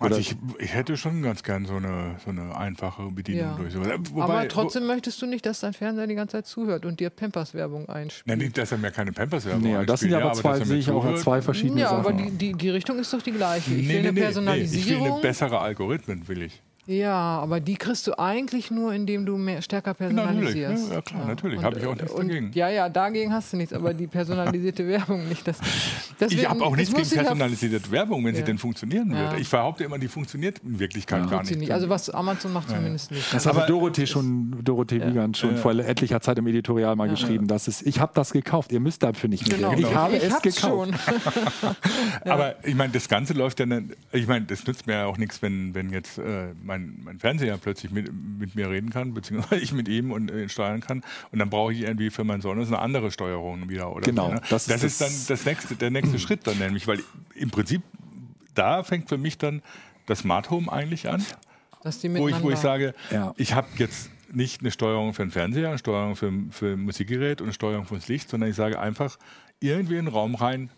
Also ich, ich, hätte schon ganz gern so eine, so eine einfache Bedienung ja. durch sowas. Wobei, Aber trotzdem wo, möchtest du nicht, dass dein Fernseher die ganze Zeit zuhört und dir Pampers-Werbung einspielt. Nein, nicht, dass er mir keine Pampers-Werbung nee, einspielt. Das sind ja aber zwei, sehe ich auch als zwei verschiedene ja, Sachen. Ja, aber die, die, die, Richtung ist doch die gleiche. Ich nee, will nee, eine Personalisierung. Nee, ich will eine bessere Algorithmen, will ich. Ja, aber die kriegst du eigentlich nur, indem du mehr, stärker personalisierst. Natürlich, ja, klar, ja. natürlich. Habe ich auch nichts und, dagegen. Ja, ja, dagegen hast du nichts, aber die personalisierte <laughs> Werbung nicht. Das, deswegen, ich habe auch nichts gegen personalisierte Werbung, wenn ja. sie denn funktionieren ja. würde. Ich behaupte immer, die funktioniert in Wirklichkeit gar nicht. nicht. Also was Amazon macht zumindest nicht. Das hat Dorothee schon, Dorothee Wiegand schon vor etlicher Zeit im Editorial mal geschrieben, dass es, ich habe das gekauft, ihr müsst dafür nicht genau. Ich habe ich es gekauft. <laughs> aber ich meine, das Ganze läuft ja, ich meine, das nützt mir ja auch nichts, wenn, wenn jetzt äh, mein, mein Fernseher plötzlich mit, mit mir reden kann, beziehungsweise <laughs> ich mit ihm und äh, steuern kann. Und dann brauche ich irgendwie für mein Sonnen eine andere Steuerung wieder. Oder genau. So, ne? Das, das ist, ist, dann das nächste, der nächste <clears throat> Schritt dann nämlich, weil im Prinzip da fängt für mich dann das Smart Home eigentlich an, wo ich, wo ich sage, ja. ich habe jetzt nicht eine Steuerung für den Fernseher, eine Steuerung für, für ein Musikgerät und eine Steuerung fürs Licht, sondern ich sage einfach irgendwie in den Raum rein,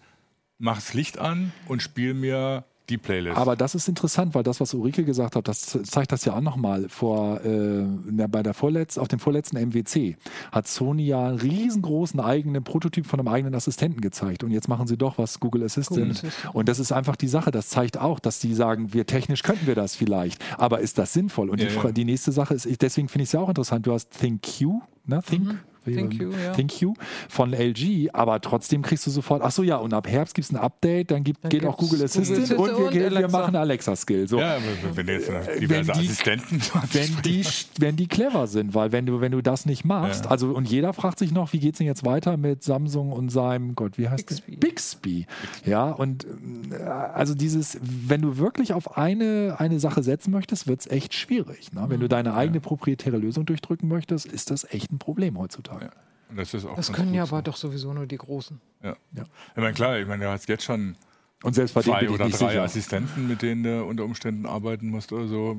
mach das Licht an und spiel mir die Playlist. Aber das ist interessant, weil das, was Ulrike gesagt hat, das zeigt das ja auch nochmal. Vor, äh, bei der Vorletz, auf dem vorletzten MWC hat Sony ja einen riesengroßen eigenen Prototyp von einem eigenen Assistenten gezeigt. Und jetzt machen sie doch was Google Assistant. Google Assistant. Und das ist einfach die Sache. Das zeigt auch, dass die sagen, wir technisch könnten wir das vielleicht. Aber ist das sinnvoll? Und ja, die, ja. die, nächste Sache ist, deswegen finde ich es ja auch interessant. Du hast ThinkQ, ne? Think, mhm. Thank you, ja. Thank you von LG, aber trotzdem kriegst du sofort, ach so ja, und ab Herbst gibt es ein Update, dann, gibt, dann geht auch Google Assistant, Google und, wir, und wir, machen Alexa-Skill. So. Ja, wenn du jetzt äh, diverse <laughs> wenn die, Assistenten wenn die, wenn die clever sind, weil wenn du, wenn du das nicht machst, ja. also und jeder fragt sich noch, wie geht es denn jetzt weiter mit Samsung und seinem, Gott, wie heißt Bixby. Bixby. Ja, und äh, also dieses, wenn du wirklich auf eine, eine Sache setzen möchtest, wird es echt schwierig. Ne? Wenn du mhm. deine eigene proprietäre Lösung durchdrücken möchtest, ist das echt ein Problem heutzutage heutzutage. Ja. Das, ist auch das können ja so. aber doch sowieso nur die Großen. Ja. ja. Ich meine, klar, ich meine, du hast jetzt schon und selbst bei zwei oder drei sicher. Assistenten, mit denen du unter Umständen arbeiten musst oder so.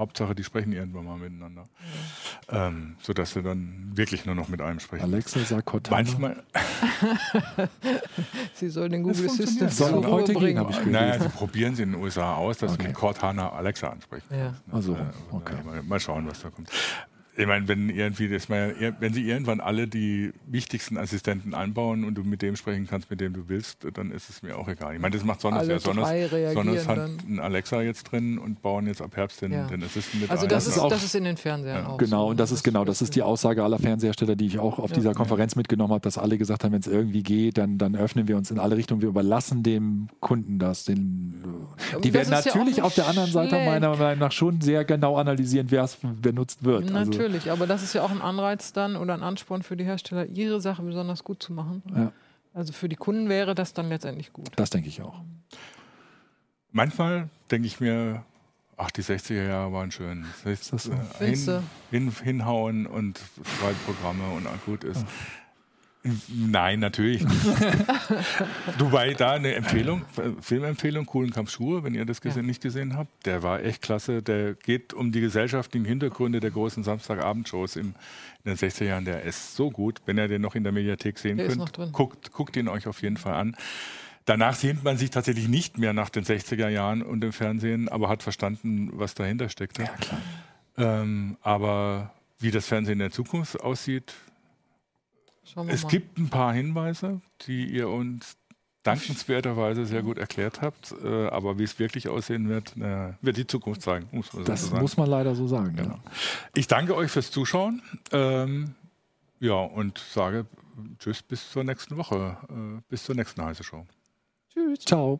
Hauptsache, die sprechen irgendwann mal miteinander. Ja. Ähm, sodass du dann wirklich nur noch mit einem sprechen Alexa sagt Cortana. Manchmal. <laughs> sie soll den Google Assistant soll heute bringen. Habe ich gelesen. Naja, sie probieren sie in den USA aus, dass okay. sie mit Cortana Alexa ansprechen. Ja. Also, okay. Mal, schauen, was da kommt. Ich meine, wenn irgendwie das mal, wenn sie irgendwann alle die wichtigsten Assistenten einbauen und du mit dem sprechen kannst, mit dem du willst, dann ist es mir auch egal. Ich meine, das macht Sonos ja. Sonos, Sonos hat einen Alexa jetzt drin und bauen jetzt ab Herbst den, ja. den Assistent mit Also das ist, auch, das ist in den Fernsehern ja. auch. Genau, so. und das ist genau, das ist die Aussage aller Fernsehersteller, die ich auch auf dieser Konferenz mitgenommen habe, dass alle gesagt haben, wenn es irgendwie geht, dann, dann öffnen wir uns in alle Richtungen. Wir überlassen dem Kunden das. Den, die werden natürlich auf der anderen Seite meiner Meinung nach schon sehr genau analysieren, wer es benutzt wird. Also natürlich. Aber das ist ja auch ein Anreiz dann oder ein Ansporn für die Hersteller, ihre Sache besonders gut zu machen. Ja. Also für die Kunden wäre das dann letztendlich gut. Das denke ich auch. Manchmal denke ich mir, ach, die 60er Jahre waren schön. Das äh, hin, hin, hinhauen und Schreibprogramme und gut ist. Ja. Nein, natürlich nicht. <laughs> Dubai, da eine Empfehlung, Filmempfehlung, Coolen Kampf Schuhe, wenn ihr das gesehen, ja. nicht gesehen habt. Der war echt klasse. Der geht um die gesellschaftlichen Hintergründe der großen Samstagabendshows in den 60er Jahren. Der ist so gut. Wenn ihr den noch in der Mediathek sehen der könnt, guckt, guckt ihn euch auf jeden Fall an. Danach sehnt man sich tatsächlich nicht mehr nach den 60er Jahren und dem Fernsehen, aber hat verstanden, was dahinter steckt. Ja, klar. Ähm, aber wie das Fernsehen in der Zukunft aussieht, Schauen wir es mal. gibt ein paar Hinweise, die ihr uns dankenswerterweise sehr gut erklärt habt. Äh, aber wie es wirklich aussehen wird, äh, wird die Zukunft sagen. Muss man das sagen. muss man leider so sagen. Genau. Ja. Ich danke euch fürs Zuschauen. Ähm, ja, und sage Tschüss bis zur nächsten Woche, äh, bis zur nächsten Heise Show. Tschüss. Ciao.